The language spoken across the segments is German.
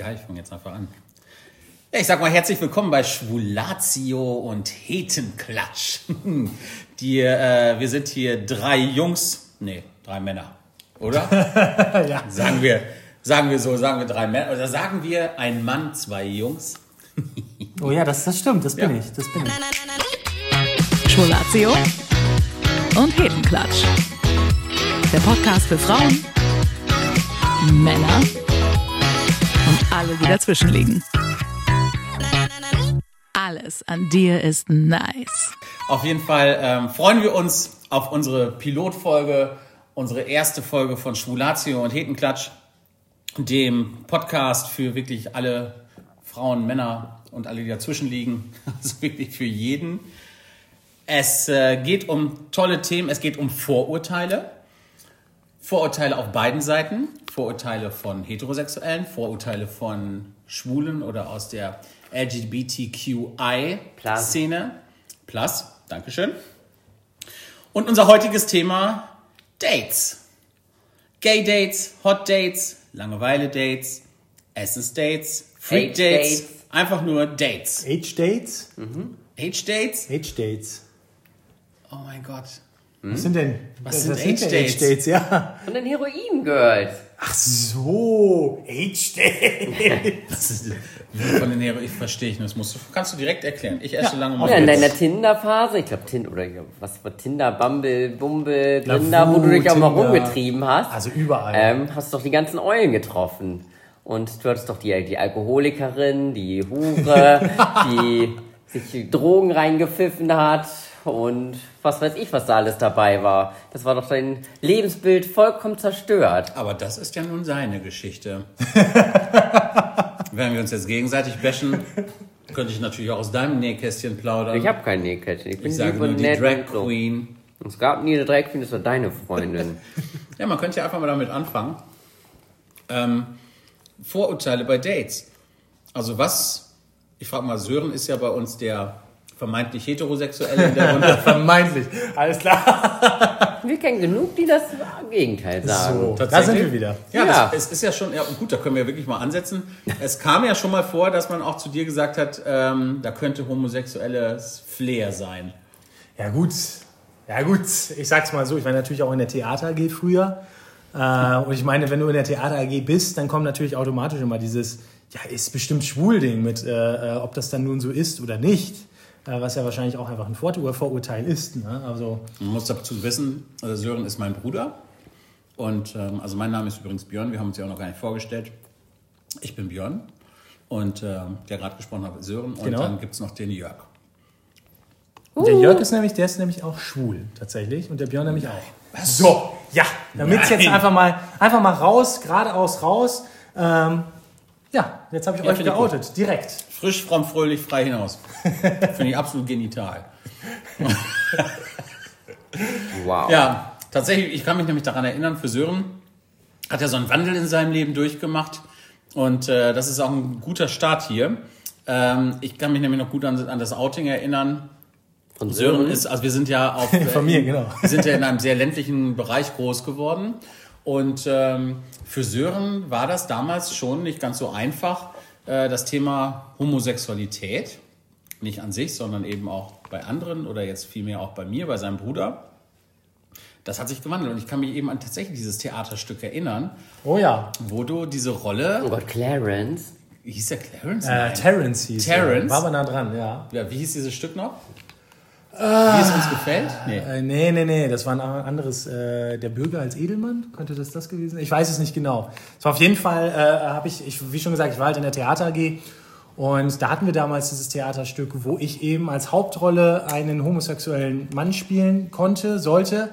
geil, ich fange jetzt einfach an. Ja, ich sag mal herzlich willkommen bei Schwulatio und Hetenklatsch. Die, äh, wir sind hier drei Jungs, nee, drei Männer, oder? Ja. Sagen wir, sagen wir so, sagen wir drei Männer, oder sagen wir ein Mann, zwei Jungs? Oh ja, das, das stimmt, das bin ich, das bin ich. Schwulatio und Hetenklatsch. Der Podcast für Frauen, Männer und alle, die dazwischen liegen. Alles an dir ist nice. Auf jeden Fall ähm, freuen wir uns auf unsere Pilotfolge, unsere erste Folge von Schwulatio und Hetenklatsch, dem Podcast für wirklich alle Frauen, Männer und alle, die dazwischen liegen. Also wirklich für jeden. Es äh, geht um tolle Themen, es geht um Vorurteile. Vorurteile auf beiden Seiten. Vorurteile von Heterosexuellen, Vorurteile von Schwulen oder aus der LGBTQI-Szene. Plus, Dankeschön. Und unser heutiges Thema Dates. Gay Dates, Hot Dates, Langeweile Dates, Essence Dates, Freak Age Dates, Dates. einfach nur Dates. Age Dates? Age Dates? Age Dates. Oh mein Gott. Was sind denn? Was sind denn Age Dates? Age Dates, ja. Und den Heroin-Girls. Ach so, Age Dates. Das ist, von den Hero, ich verstehe nicht. Das musst du, kannst du direkt erklären. Ich esse lange mal. Ja, in deiner Tinder-Phase, ich glaube Tinder oder was war Tinder, Bumble, Bumble, Lavu, Grinder, wo du dich auch mal Tinder. rumgetrieben hast. Also überall. Ähm, hast doch die ganzen Eulen getroffen. Und du hattest doch die, die Alkoholikerin, die Hure, die sich Drogen reingepfiffen hat und was weiß ich, was da alles dabei war. Das war doch dein Lebensbild vollkommen zerstört. Aber das ist ja nun seine Geschichte. Wenn wir uns jetzt gegenseitig bashen, könnte ich natürlich auch aus deinem Nähkästchen plaudern. Ich habe kein Nähkästchen. Ich bin ich sage nur die Drag so. Queen. Es gab nie eine Drag Queen, das war deine Freundin. Ja, man könnte ja einfach mal damit anfangen. Ähm, Vorurteile bei Dates. Also was, ich frage mal, Sören ist ja bei uns der vermeintlich heterosexuelle in der Runde. Vermeintlich. Alles klar. Wir kennen genug, die das Gegenteil sagen. So, da sind wir wieder. Ja, Ja. Das, es ist ja schon, ja gut, da können wir wirklich mal ansetzen. Es kam ja schon mal vor, dass man auch zu dir gesagt hat, ähm, da könnte homosexuelles Flair sein. Ja gut, ja gut, ich sag's mal so, ich war natürlich auch in der Theater AG früher. Äh, und ich meine, wenn du in der Theater AG bist, dann kommt natürlich automatisch immer dieses, ja, ist bestimmt Schwul-Ding mit, äh, äh, ob das dann nun so ist oder nicht. Äh, was ja wahrscheinlich auch einfach ein Vor- Vorurteil ist. Ne? Also, Man muss dazu wissen, also Sören ist mein Bruder. Und ähm, also mein Name ist übrigens Björn, wir haben uns ja auch noch gar nicht vorgestellt. Ich bin Björn und ähm, der gerade gesprochen hat, ist Sören. Und Genau. dann gibt es noch den Jörg. der Jörg ist nämlich, der ist nämlich auch schwul, tatsächlich. Und der Björn nämlich auch. So, ja, damit jetzt Nein. einfach mal, einfach mal raus, geradeaus raus. Ähm, ja, jetzt habe ich Ja, euch geoutet, direkt. Frisch, fromm, fröhlich, frei hinaus. Finde ich absolut genital. Wow. Ja, tatsächlich, ich kann mich nämlich daran erinnern, für Sören hat er so einen Wandel in seinem Leben durchgemacht. Und äh, das ist auch ein guter Start hier. Ähm, ich kann mich nämlich noch gut an, an das Outing erinnern. Von Sören Sören ist, also wir sind ja auf, Von mir, genau. Wir sind ja in einem sehr ländlichen Bereich groß geworden. Und ähm, für Sören war das damals schon nicht ganz so einfach, äh, das Thema Homosexualität. Nicht an sich, sondern eben auch bei anderen oder jetzt vielmehr auch bei mir, bei seinem Bruder. Das hat sich gewandelt. Und ich kann mich eben an tatsächlich dieses Theaterstück erinnern, Oh ja, wo du diese Rolle, Oh Gott, Clarence. wie hieß der Clarence? äh, Nein. Terrence hieß Terrence? er. War aber nah dran, ja. ja, wie hieß dieses Stück noch? Wie es uns gefällt? Nee. Äh, nee, nee, nee, das war ein anderes. Äh, der Bürger als Edelmann, könnte das das gewesen sein? Ich weiß es nicht genau. Es war auf jeden Fall, äh, habe ich, ich, wie schon gesagt, ich war halt in der Theater AG und da hatten wir damals dieses Theaterstück, wo ich eben als Hauptrolle einen homosexuellen Mann spielen konnte, sollte.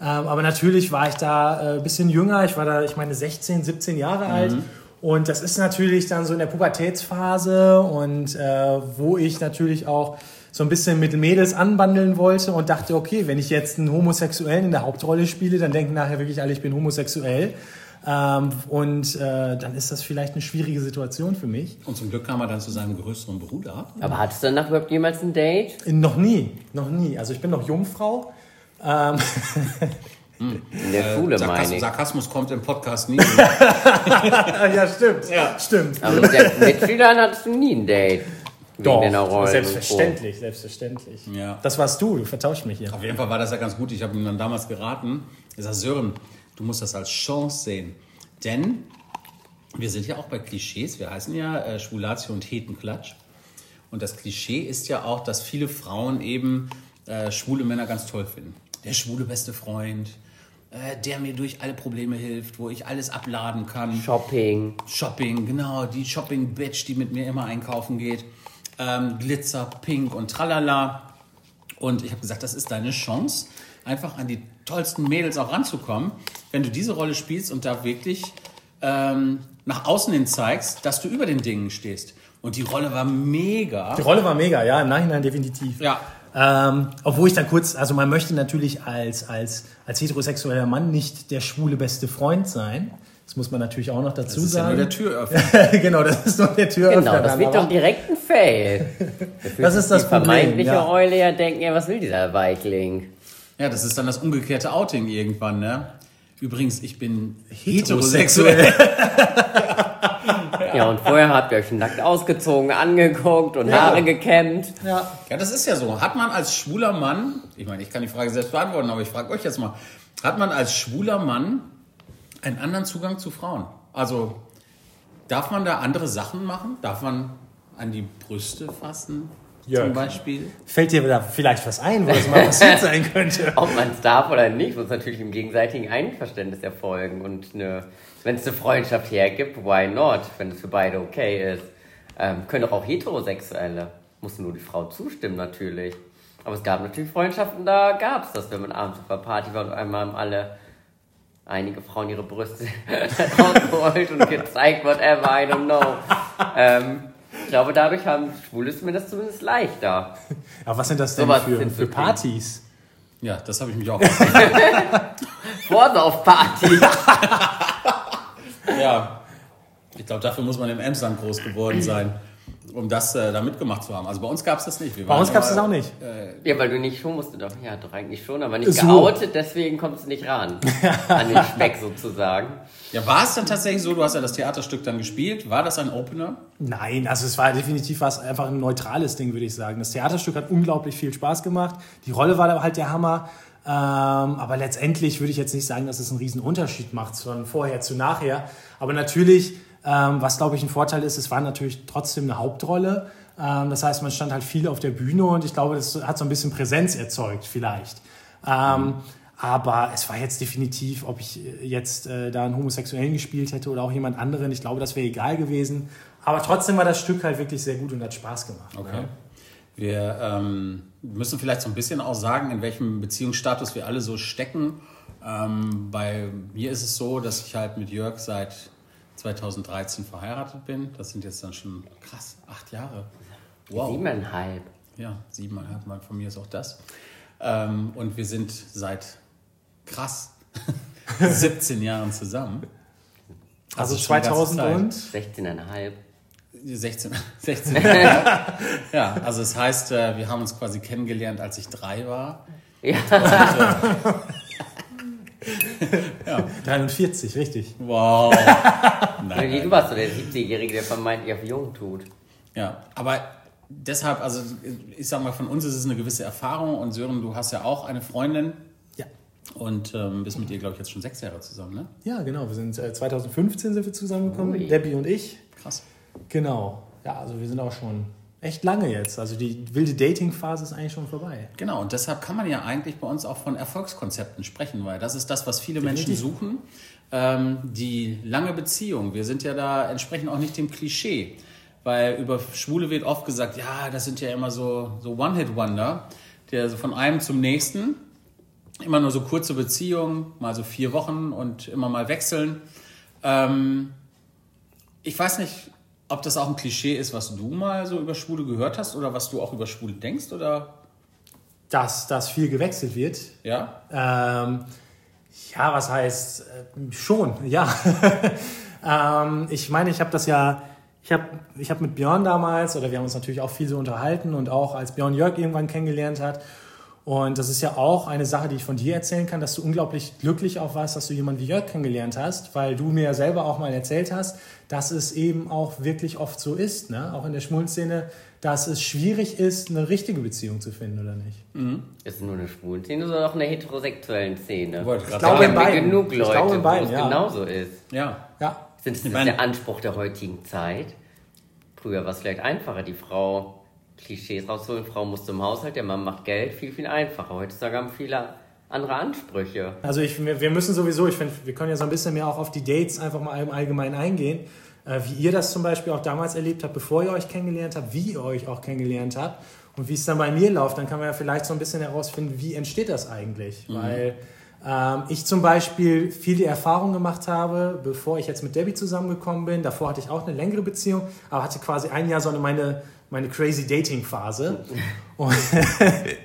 Ähm, aber natürlich war ich da äh, ein bisschen jünger. Ich war da, ich meine, 16, 17 Jahre alt. Und das ist natürlich dann so in der Pubertätsphase und äh, wo ich natürlich auch so ein bisschen mit Mädels anbandeln wollte und dachte, okay, wenn ich jetzt einen Homosexuellen in der Hauptrolle spiele, dann denken nachher wirklich alle, ich bin homosexuell. Ähm, und äh, dann ist das vielleicht eine schwierige Situation für mich. Und zum Glück kam er dann zu seinem größeren Bruder. Aber hattest du danach überhaupt jemals ein Date? Noch nie, noch nie. Also ich bin noch Jungfrau. Ähm, In der Schule meine Sarkasmus, ich. Sarkasmus kommt im Podcast nie. ja, stimmt. Ja. Stimmt. Aber mit den Mitschülern hattest du nie ein Date. Doch, deiner Rollen selbstverständlich, selbstverständlich. Ja. Das warst du, du vertauscht mich hier. Auf jeden Fall war das ja ganz gut. Ich habe ihm dann damals geraten. Ich sage, Sören, du musst das als Chance sehen. Denn wir sind ja auch bei Klischees. Wir heißen ja äh, Schwulatio und Hetenklatsch. Und das Klischee ist ja auch, dass viele Frauen eben äh, schwule Männer ganz toll finden. Der schwule beste Freund, äh, der mir durch alle Probleme hilft, wo ich alles abladen kann. So. Shopping. Shopping, genau, die Shopping-Bitch, die mit mir immer einkaufen geht. Ähm, Glitzer, Pink und tralala. Und ich habe gesagt, das ist deine Chance, einfach an die tollsten Mädels auch ranzukommen, wenn du diese Rolle spielst und da wirklich ähm, nach außen hin zeigst, dass du über den Dingen stehst. Und die Rolle war mega. Die Rolle war mega, ja, im Nachhinein definitiv. Ja, Ähm, obwohl ich dann kurz, also man möchte natürlich als, als, als heterosexueller Mann nicht der schwule beste Freund sein. Das muss man natürlich auch noch dazu das ist ja nur der sagen. Türöffner. genau, das ist nur der Türöffner. Genau, das wird doch direkt ein Fail. Das ist das die Problem, vermeintliche ja. Eule ja denken, ja, was will dieser Weichling? Ja, das ist dann das umgekehrte Outing irgendwann, ne? Übrigens, ich bin Heterosexuell. heterosexuell. Ja, und vorher habt ihr euch nackt ausgezogen, angeguckt und Haare gekämmt. Ja. Ja, das ist ja so. Hat man als schwuler Mann, ich meine, ich kann die Frage selbst beantworten, aber ich frage euch jetzt mal, hat man als schwuler Mann einen anderen Zugang zu Frauen? Also darf man da andere Sachen machen? Darf man an die Brüste fassen? Jörg. Zum Beispiel? Fällt dir da vielleicht was ein, was mal passiert sein könnte? Ob man es darf oder nicht, muss natürlich im gegenseitigen Einverständnis erfolgen. Und wenn es eine Freundschaft hergibt, why not? Wenn es für beide okay ist. Ähm, können doch auch Heterosexuelle. Muss nur die Frau zustimmen natürlich. Aber es gab natürlich Freundschaften, da gab es das, wenn man abends auf der Party war und einmal haben alle, einige Frauen ihre Brüste rausgeholt und gezeigt, whatever, I don't know. Ähm, ich glaube, dadurch haben Schwule es mir das zumindest leichter. Aber was sind das denn Sowas für, sind für so Partys? Ja, das habe ich mich auch gefragt. Vorsaufparty. ja. Ich glaube, dafür muss man im Emsland groß geworden sein, um das äh, da mitgemacht zu haben. Also bei uns gab es das nicht. Wir Bei uns gab es das auch nicht. Ja, weil du nicht schon musst du doch. Ja, doch eigentlich schon, aber nicht So. geoutet, deswegen kommst du nicht ran. An den Speck sozusagen. Ja, war es dann tatsächlich so, du hast ja das Theaterstück dann gespielt, war das ein Opener? Nein, also es war definitiv was einfach ein neutrales Ding, würde ich sagen. Das Theaterstück hat unglaublich viel Spaß gemacht. Die Rolle war da halt der Hammer. Ähm, aber letztendlich würde ich jetzt nicht sagen, dass es einen riesen Unterschied macht von vorher zu nachher. Aber natürlich, ähm, was glaube ich ein Vorteil ist, es war natürlich trotzdem eine Hauptrolle. Ähm, das heißt, man stand halt viel auf der Bühne und ich glaube, das hat so ein bisschen Präsenz erzeugt vielleicht. Ähm, aber es war jetzt definitiv, ob ich äh, jetzt äh, da einen Homosexuellen gespielt hätte oder auch jemand anderen. Ich glaube, das wäre egal gewesen. Aber trotzdem war das Stück halt wirklich sehr gut und hat Spaß gemacht. Okay. Wir ähm, müssen vielleicht so ein bisschen auch sagen, in welchem Beziehungsstatus wir alle so stecken. Ähm, bei mir ist es so, dass ich halt mit Jörg seit 2013 verheiratet bin. Das sind jetzt dann schon krass, acht Jahre. Wow. Siebeneinhalb. Ja, siebeneinhalb Mal von mir ist auch das. Ähm, und wir sind seit krass 17 Jahren zusammen. Also ganze 2000 Zeit. und 16,5. 16, 16 Jahre. ja, also es heißt, äh, wir haben uns quasi kennengelernt, als ich drei war. Ja. 43, richtig. Wow. Nein, Du warst so der 70-Jährige, der vermeintlich auf jung tut. ja, aber deshalb, also ich sag mal, von uns ist es eine gewisse Erfahrung und Sören, du hast ja auch eine Freundin Ja. und ähm, bist mit ihr, glaube ich, jetzt schon sechs Jahre zusammen, ne? Ja, genau. Wir sind äh, 2015 sind wir zusammengekommen, Ui. Debbie und ich. Krass. Genau. Ja, also wir sind auch schon echt lange jetzt. Also die wilde Dating-Phase ist eigentlich schon vorbei. Genau, und deshalb kann man ja eigentlich bei uns auch von Erfolgskonzepten sprechen, weil das ist das, was viele Menschen suchen. Ähm, die lange Beziehung. Wir sind ja da entsprechend auch nicht dem Klischee. Weil über Schwule wird oft gesagt, ja, das sind ja immer so, so One-Hit-Wonder, der so von einem zum nächsten, immer nur so kurze Beziehungen, mal so vier Wochen und immer mal wechseln. Ähm, ich weiß nicht, ob das auch ein Klischee ist, was du mal so über Schwule gehört hast oder was du auch über Schwule denkst oder Dass das viel gewechselt wird. ja? Ähm, ja, was heißt äh, schon, ja. ähm, ich meine, ich habe das ja, ich habe ich hab mit Björn damals, oder wir haben uns natürlich auch viel so unterhalten und auch als Björn Jörg irgendwann kennengelernt hat. Und das ist ja auch eine Sache, die ich von dir erzählen kann, dass du unglaublich glücklich auch warst, dass du jemanden wie Jörg kennengelernt hast, weil du mir ja selber auch mal erzählt hast, dass es eben auch wirklich oft so ist, ne? auch in der Schwulenszene, dass es schwierig ist, eine richtige Beziehung zu finden, oder nicht? Ist es nur eine schwulen Szene oder auch eine heterosexuellen Szene? Wollte ich grad glaube, in beiden. genug Ich Leute, glaube, in beiden, wo es ja. genauso ist. Ja. Ja, Sind das Ich meine- der Anspruch der heutigen Zeit? Früher war es vielleicht einfacher, die Frau, Klischees rausholen, Frau muss im Haushalt, der Mann macht Geld, viel, viel einfacher. Heutzutage haben viele andere Ansprüche. Also ich, wir müssen sowieso, ich finde, wir können ja so ein bisschen mehr auch auf die Dates einfach mal im Allgemeinen eingehen. Äh, wie ihr das zum Beispiel auch damals erlebt habt, bevor ihr euch kennengelernt habt, wie ihr euch auch kennengelernt habt und wie es dann bei mir läuft, dann kann man ja vielleicht so ein bisschen herausfinden, wie entsteht das eigentlich. Weil ähm, ich zum Beispiel viel die Erfahrung gemacht habe, bevor ich jetzt mit Debbie zusammengekommen bin. Davor hatte ich auch eine längere Beziehung, aber hatte quasi ein Jahr so eine, meine, meine crazy Dating-Phase. Und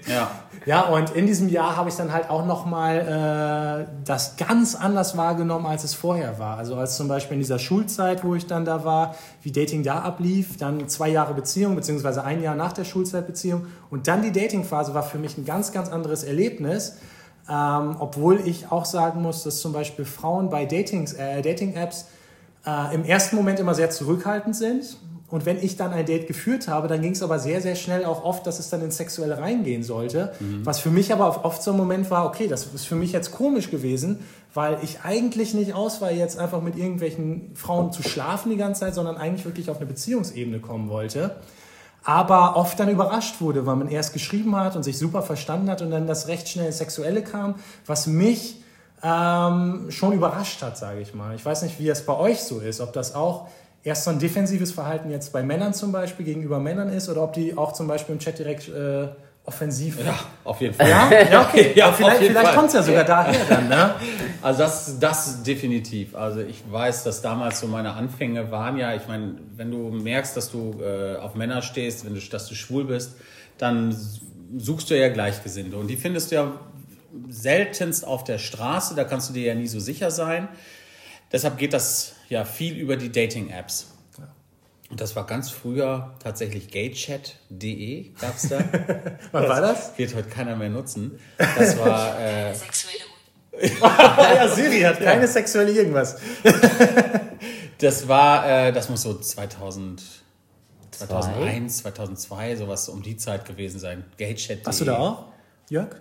Ja. ja, und in diesem Jahr habe ich dann halt auch nochmal äh, das ganz anders wahrgenommen, als es vorher war. Also als zum Beispiel in dieser Schulzeit, wo ich dann da war, wie Dating da ablief, dann zwei Jahre Beziehung, beziehungsweise ein Jahr nach der Schulzeit Beziehung und dann die Datingphase war für mich ein ganz, ganz anderes Erlebnis. Ähm, obwohl ich auch sagen muss, dass zum Beispiel Frauen bei Datings, äh, Dating-Apps äh, im ersten Moment immer sehr zurückhaltend sind. Und wenn ich dann ein Date geführt habe, dann ging es aber sehr, sehr schnell auch oft, dass es dann ins Sexuelle reingehen sollte. Was für mich aber oft so ein Moment war, okay, das ist für mich jetzt komisch gewesen, weil ich eigentlich nicht aus war, jetzt einfach mit irgendwelchen Frauen zu schlafen die ganze Zeit, sondern eigentlich wirklich auf eine Beziehungsebene kommen wollte. Aber oft dann überrascht wurde, weil man erst geschrieben hat und sich super verstanden hat und dann das recht schnell ins Sexuelle kam, was mich ähm, schon überrascht hat, sage ich mal. Ich weiß nicht, wie es bei euch so ist, ob das auch erst so ein defensives Verhalten jetzt bei Männern zum Beispiel gegenüber Männern ist oder ob die auch zum Beispiel im Chat direkt äh, offensiv. Ja, auf jeden Fall. Ja, ja okay. Ja, vielleicht vielleicht kommt es ja sogar daher dann, ne? Also das, das definitiv. Also ich weiß, dass damals so meine Anfänge waren ja, ich meine, wenn du merkst, dass du äh, auf Männer stehst, wenn du, dass du schwul bist, dann suchst du ja Gleichgesinnte. Und die findest du ja seltenst auf der Straße, da kannst du dir ja nie so sicher sein. Deshalb geht das ja viel über die Dating-Apps. Und das war ganz früher tatsächlich gaychat.de, gab es da. Wann war das? Wird heute keiner mehr nutzen. Das war... Äh, ja, Siri hat keine sexuelle irgendwas. Das war, äh, das muss so 2000, 2001, 2002, sowas um die Zeit gewesen sein. Gaychat. Hast du da auch, Jörg?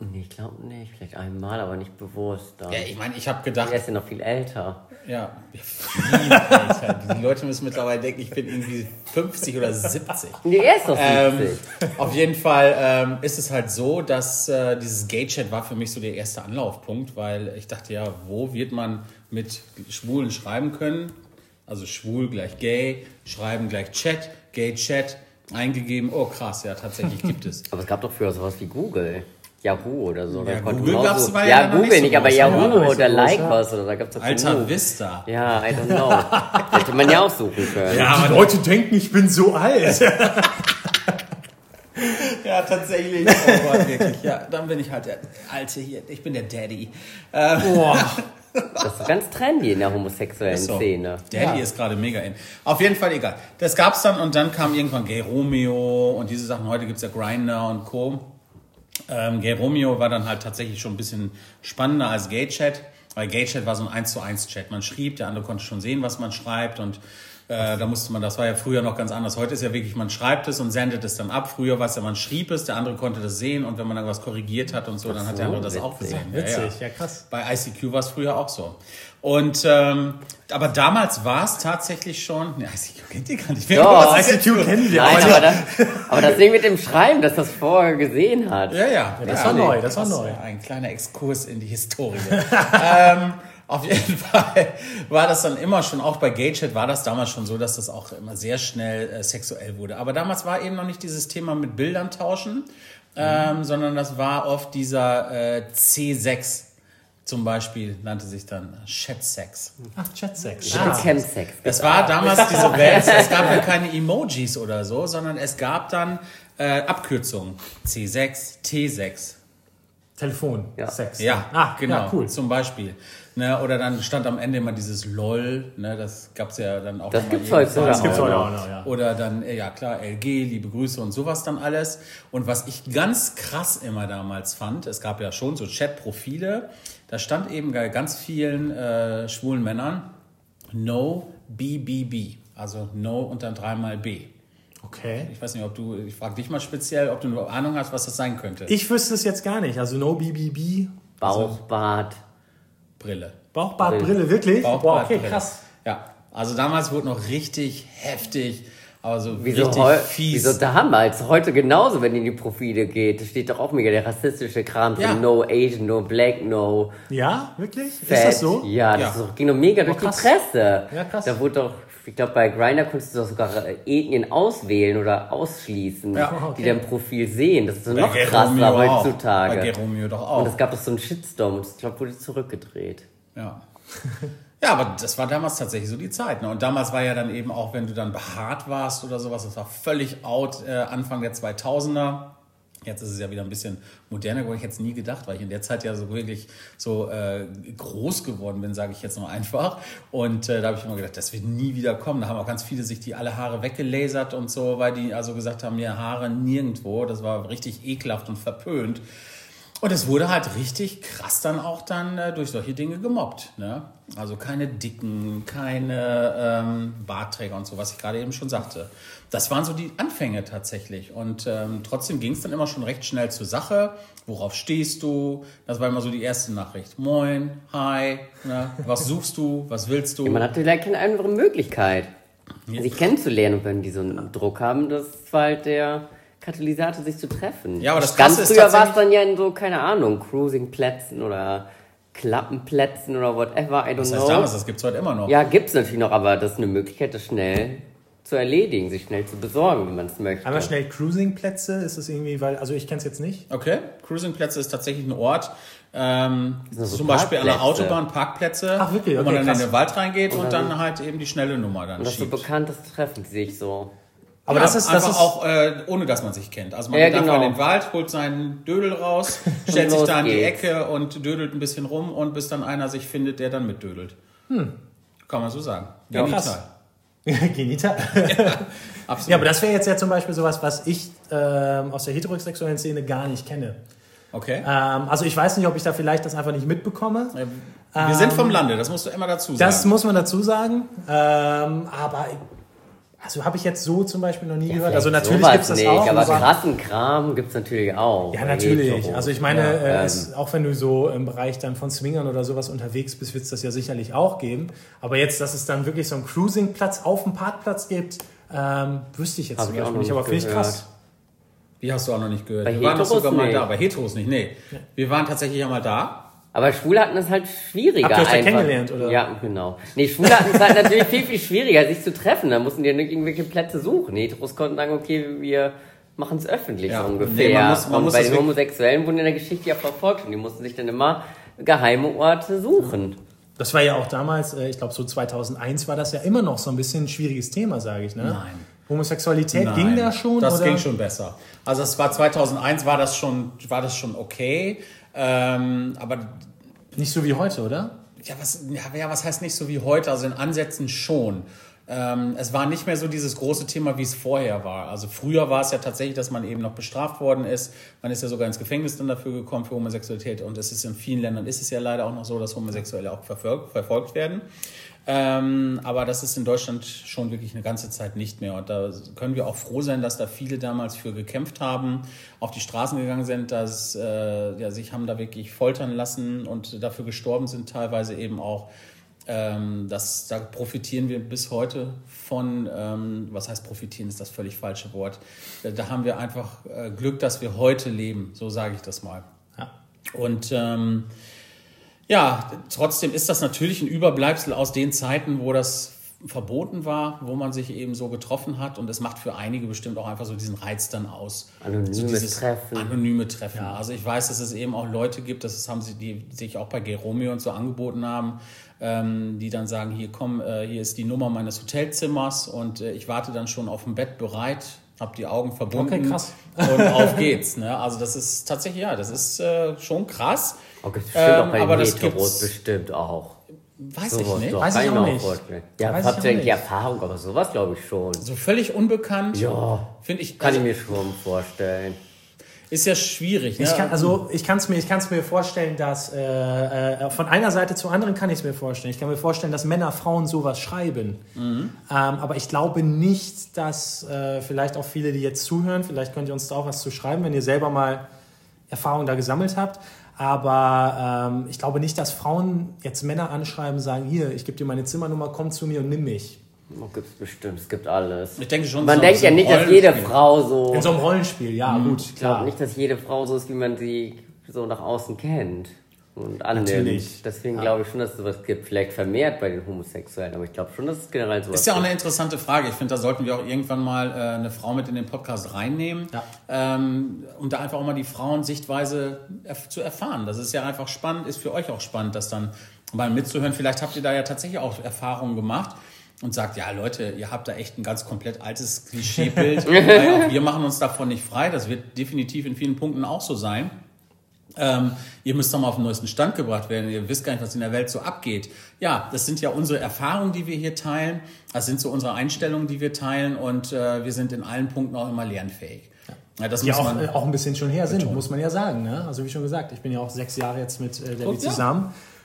Nee, ich glaube nicht. Vielleicht einmal, aber nicht bewusst. Dann. Ja, ich meine, ich habe gedacht, Er ist ja noch viel älter. Ja, die Leute müssen mittlerweile denken, ich bin irgendwie 50 oder 70. Nee, er ist doch 70. Ähm, auf jeden Fall ähm, ist es halt so, dass äh, dieses Gay-Chat war für mich so der erste Anlaufpunkt, weil ich dachte, ja, wo wird man mit Schwulen schreiben können? Also schwul gleich gay, schreiben gleich Chat, Gay-Chat, eingegeben. Oh krass, ja, tatsächlich gibt es. Aber es gab doch früher sowas wie Google. Yahoo oder so. Ja, da Google auch gab's so, ja Google nicht so aber groß, Yahoo ja, so oder Like was oder da gab's doch Alter genug. Vista. Ja, I don't know. Hätte man ja auch suchen können. Ja, Die Leute denken, ich bin so alt. Ja, tatsächlich. Oh Gott, wirklich. Ja, dann bin ich halt der Alte hier. Ich bin der Daddy. Ähm, Das ist ganz trendy in der homosexuellen so. Szene. Daddy Ja. ist gerade mega in. Auf jeden Fall egal. Das gab's dann und dann kam irgendwann Gay Romeo und diese Sachen. Heute gibt's ja Grindr und Co. Ähm, Gay Romeo war dann halt tatsächlich schon ein bisschen spannender als Gay Chat, weil Gay Chat war so ein 1 zu 1 Chat. Man schrieb, der andere konnte schon sehen, was man schreibt und äh, da musste man, das war ja früher noch ganz anders. Heute ist ja wirklich, man schreibt es und sendet es dann ab. Früher war es ja, man schrieb es, der andere konnte das sehen und wenn man dann was korrigiert hat und so, dann hat der andere das auch gesehen. Witzig, ja, krass. Bei ICQ war es früher auch so. Und ähm, aber damals war es tatsächlich schon. Ne, ICQ kennt ihr gar nicht. Wer Doch. ICQ kennen wir. Nein, aber aber das, aber das Ding mit dem Schreiben, dass das vorher gesehen hat. Ja, ja. das ja, war neu, das war ist neu. Ein kleiner Exkurs in die Historie. ähm, auf jeden Fall war das dann immer schon, auch bei GayChat war das damals schon so, dass das auch immer sehr schnell äh, sexuell wurde. Aber damals war eben noch nicht dieses Thema mit Bildern tauschen, ähm, sondern das war oft dieser äh, C6 zum Beispiel, nannte sich dann Chatsex. Ach, Chatsex. Hab Chemsex. Es war damals diese Welt, es gab ja keine Emojis oder so, sondern es gab dann äh, Abkürzungen. C6, T6. Telefon, Ja. Sex. Ja, ah, genau, Ja, cool. zum Beispiel. Ne, oder dann stand am Ende immer dieses LOL, ne, das gab's ja dann auch Das jedes heutzutage Mal. Das gibt's heute auch noch, ja. Oder dann, äh, ja klar, LG, liebe Grüße und sowas dann alles. Und was ich ganz krass immer damals fand, es gab ja schon so Chat-Profile, da stand eben bei ganz vielen äh, schwulen Männern No BBB, also No und dann dreimal B. Okay. Ich weiß nicht, ob du, ich frage dich mal speziell, ob du eine Ahnung hast, was das sein könnte. Ich wüsste es jetzt gar nicht. Also No BBB, Bauchbart. Brille. Bauchbart, Brille, wirklich? Bauchbart, Boah, okay, krass. Ja, also damals wurde noch richtig heftig, aber so Wieso, richtig fies. wieso damals? Heute genauso, wenn in die Profile geht. Da steht doch auch mega der rassistische Kram. Ja. No Asian, no black, no Ja, wirklich? fat. Ist das so? Ja, das Ja. Ging doch mega durch krass. die Presse. Ja, krass. Da wurde doch, ich glaube, bei Grindr konntest du doch sogar äh, Ethnien auswählen oder ausschließen, Ja, okay. die dein Profil sehen. Das ist so Bei noch Geromeo krasser auch. heutzutage. Bei Geromeo doch Und auch. es gab doch so einen Shitstorm und ich glaube, wurde zurückgedreht. Ja. Ja, aber das war damals tatsächlich so die Zeit. Ne? Und damals war ja dann eben auch, wenn du dann behaart warst oder sowas, das war völlig out äh, Anfang der 2000er. Jetzt ist es ja wieder ein bisschen moderner geworden. Ich es nie gedacht, weil ich in der Zeit ja so wirklich so äh, groß geworden bin, sage ich jetzt noch einfach. Und äh, da habe ich immer gedacht, das wird nie wieder kommen. Da haben auch ganz viele sich die alle Haare weggelasert und so, weil die also gesagt haben, ja, Haare nirgendwo. Das war richtig ekelhaft und verpönt. Und es wurde halt richtig krass dann auch dann äh, durch solche Dinge gemobbt. Ne? Also keine Dicken, keine ähm, Bartträger und so, was ich gerade eben schon sagte. Das waren so die Anfänge tatsächlich. Und ähm, trotzdem ging es dann immer schon recht schnell zur Sache. Worauf stehst du? Das war immer so die erste Nachricht. Moin, hi, ne? was suchst du, was willst du? Man hatte leider keine andere Möglichkeit, sich kennenzulernen. Und wenn die so einen Druck haben, das war halt der Katalysator, sich zu treffen. Ja, aber das Ganz Krasse früher war es dann ja in so, keine Ahnung, Cruising-Plätzen oder Klappenplätzen oder whatever, I don't das know. heißt damals, das gibt's heute immer noch. Ja, gibt's natürlich noch, aber das ist eine Möglichkeit, das schnell zu erledigen, sich schnell zu besorgen, wie man es möchte. Einmal schnell Cruising-Plätze, ist das irgendwie, weil, also ich kenne es jetzt nicht. Okay, Cruisingplätze ist tatsächlich ein Ort, ähm, sind so zum Beispiel an der. Autobahn, Parkplätze, Ach, wirklich? wo man Okay, dann in krass. den Wald reingeht und dann halt eben die schnelle Nummer dann Und das so schiebt. bekanntes Treffen sich so. Aber ja, das ist, das einfach ist auch äh, ohne, dass man sich kennt. Also man Ja, geht einfach genau. in den Wald, holt seinen Dödel raus, stellt sich da in die. Ecke und dödelt ein bisschen rum und bis dann einer sich findet, der dann mitdödelt. Kann man so sagen. Ja, Genital. Genital. Absolut. Ja, aber das wäre jetzt ja zum Beispiel sowas, was ich ähm, aus der heterosexuellen Szene gar nicht kenne. okay. Ähm, also ich weiß nicht, ob ich da vielleicht das einfach nicht mitbekomme. Wir sind vom Lande, das musst du immer dazu sagen. Das muss man dazu sagen. Ähm, aber also habe ich jetzt so zum Beispiel noch nie gehört. Also natürlich gibt es das nicht, auch. aber krassen Kram gibt's natürlich auch. ja, natürlich. Heteros. Also ich meine, Ja, äh, ähm, es, auch wenn du so im Bereich dann von Swingern oder sowas unterwegs bist, wird es das ja sicherlich auch geben. Aber jetzt, dass es dann wirklich so einen Cruisingplatz auf dem Parkplatz gibt, ähm, wüsste ich jetzt Hab zum Beispiel nicht. Aber nicht finde ich gehört. krass. Wie hast du auch noch nicht gehört? Bei wir waren doch Heteros sogar mal nicht. da. Bei Heteros nicht, nee. Wir waren tatsächlich einmal da. Aber Schwule hatten es halt schwieriger. Habt ihr euch da kennengelernt, oder? Ja, genau. Nee, Schwule hatten es halt natürlich viel, viel schwieriger, sich zu treffen. Da mussten die ja nicht irgendwelche Plätze suchen. Heteros konnten sagen, okay, wir machen es öffentlich Ja. so ungefähr. Nee, man muss- man und muss bei den Homosexuellen wurden in der Geschichte ja verfolgt und die mussten sich dann immer geheime Orte suchen. Das war ja auch damals, äh, ich glaube so 2001 war das ja immer noch so ein bisschen ein schwieriges Thema, sage ich. Ne? Nein. Homosexualität Nein, ging da schon? Das oder? ging schon besser. Also es war 2001 war das schon, war das schon okay. Ähm, aber Nicht so wie heute, oder? ja was, ja, was heißt nicht so wie heute? Also in Ansätzen schon. Ähm, es war nicht mehr so dieses große Thema, wie es vorher war. Also früher war es ja tatsächlich, dass man eben noch bestraft worden ist. Man ist ja sogar ins Gefängnis dann dafür gekommen für Homosexualität. Und es ist in vielen Ländern ist es ja leider auch noch so, dass Homosexuelle auch verfolgt, verfolgt werden. Ähm, aber das ist in Deutschland schon wirklich eine ganze Zeit nicht mehr. Und da können wir auch froh sein, dass da viele damals für gekämpft haben, auf die Straßen gegangen sind, dass äh, ja, sich haben da wirklich foltern lassen und dafür gestorben sind, teilweise eben auch. Ähm, das, da profitieren wir bis heute von, ähm, was heißt profitieren, ist das völlig falsche Wort. Da, haben wir einfach äh, Glück, dass wir heute leben, so sage ich das mal. Ja. Und ähm, ja, trotzdem ist das natürlich ein Überbleibsel aus den Zeiten, wo das verboten war, wo man sich eben so getroffen hat. Und es macht für einige bestimmt auch einfach so diesen Reiz dann aus. Anonymes so dieses Treffen. Anonyme Treffen. Also ich weiß, dass es eben auch Leute gibt, das haben sie, die sich auch bei Geromeo und so angeboten haben, ähm, die dann sagen, hier komm, äh, hier ist die Nummer meines Hotelzimmers und äh, ich warte dann schon auf dem Bett bereit. Hab die Augen verbunden Okay, krass. und auf geht's. Ne? Also das ist tatsächlich, ja, das ist äh, schon krass. Gibt's bestimmt auch bei Ähm, aber das gibt's- bestimmt auch. Weiß Sowas ich nicht. Weiß kann ich mir auch nicht. vorstellen. Ja, Weiß habt ich ihr die. Erfahrung, aber sowas glaube ich schon. So völlig unbekannt. Ja, Finde ich, kann also, ich mir schon vorstellen. Ist ja schwierig. Ne? Ich kann, also ich kann es mir, ich mir vorstellen, dass äh, äh, von einer Seite zur anderen kann ich es mir vorstellen. Ich kann mir vorstellen, dass Männer Frauen sowas schreiben. Ähm, aber ich glaube nicht, dass äh, vielleicht auch viele, die jetzt zuhören, vielleicht könnt ihr uns da auch was zu schreiben, wenn ihr selber mal Erfahrung da gesammelt habt. Aber ähm, ich glaube nicht, dass Frauen jetzt Männer anschreiben, sagen, hier, ich gebe dir meine Zimmernummer, komm zu mir und nimm mich. Oh, gibt's bestimmt, es gibt alles. ich denke schon. Man so- denkt so ja nicht, dass jede. Frau so. In so einem Rollenspiel, ja, gut, Ich glaube klar. nicht, dass jede Frau so ist, wie man sie so nach außen kennt und annimmt. Natürlich. Deswegen glaube ich schon, dass es sowas gibt. Vielleicht vermehrt bei den Homosexuellen, aber ich glaube schon, dass es generell sowas Ist ja auch gibt. eine interessante Frage. Ich finde, da sollten wir auch irgendwann mal äh, eine Frau mit in den Podcast reinnehmen, Ja. ähm, um da einfach auch mal die Frauensichtweise erf zu erfahren. Das ist ja einfach spannend, ist für euch auch spannend, das dann mal mitzuhören. Vielleicht habt ihr da ja tatsächlich auch Erfahrungen gemacht und sagt, ja Leute, ihr habt da echt ein ganz komplett altes Klischeebild. Wir machen uns davon nicht frei. Das wird definitiv in vielen Punkten auch so sein. Ähm, ihr müsst doch mal auf den neuesten Stand gebracht werden. Ihr wisst gar nicht, was in der Welt so abgeht. Ja, das sind ja unsere Erfahrungen, die wir hier teilen. Das sind so unsere Einstellungen, die wir teilen. Und äh, wir sind in allen Punkten auch immer lernfähig. Ja, das Die muss auch, man. äh, auch ein bisschen schon her sind, muss man ja sagen. Ne? Also wie schon gesagt, ich bin ja auch sechs Jahre jetzt mit äh, Debbie Und ja.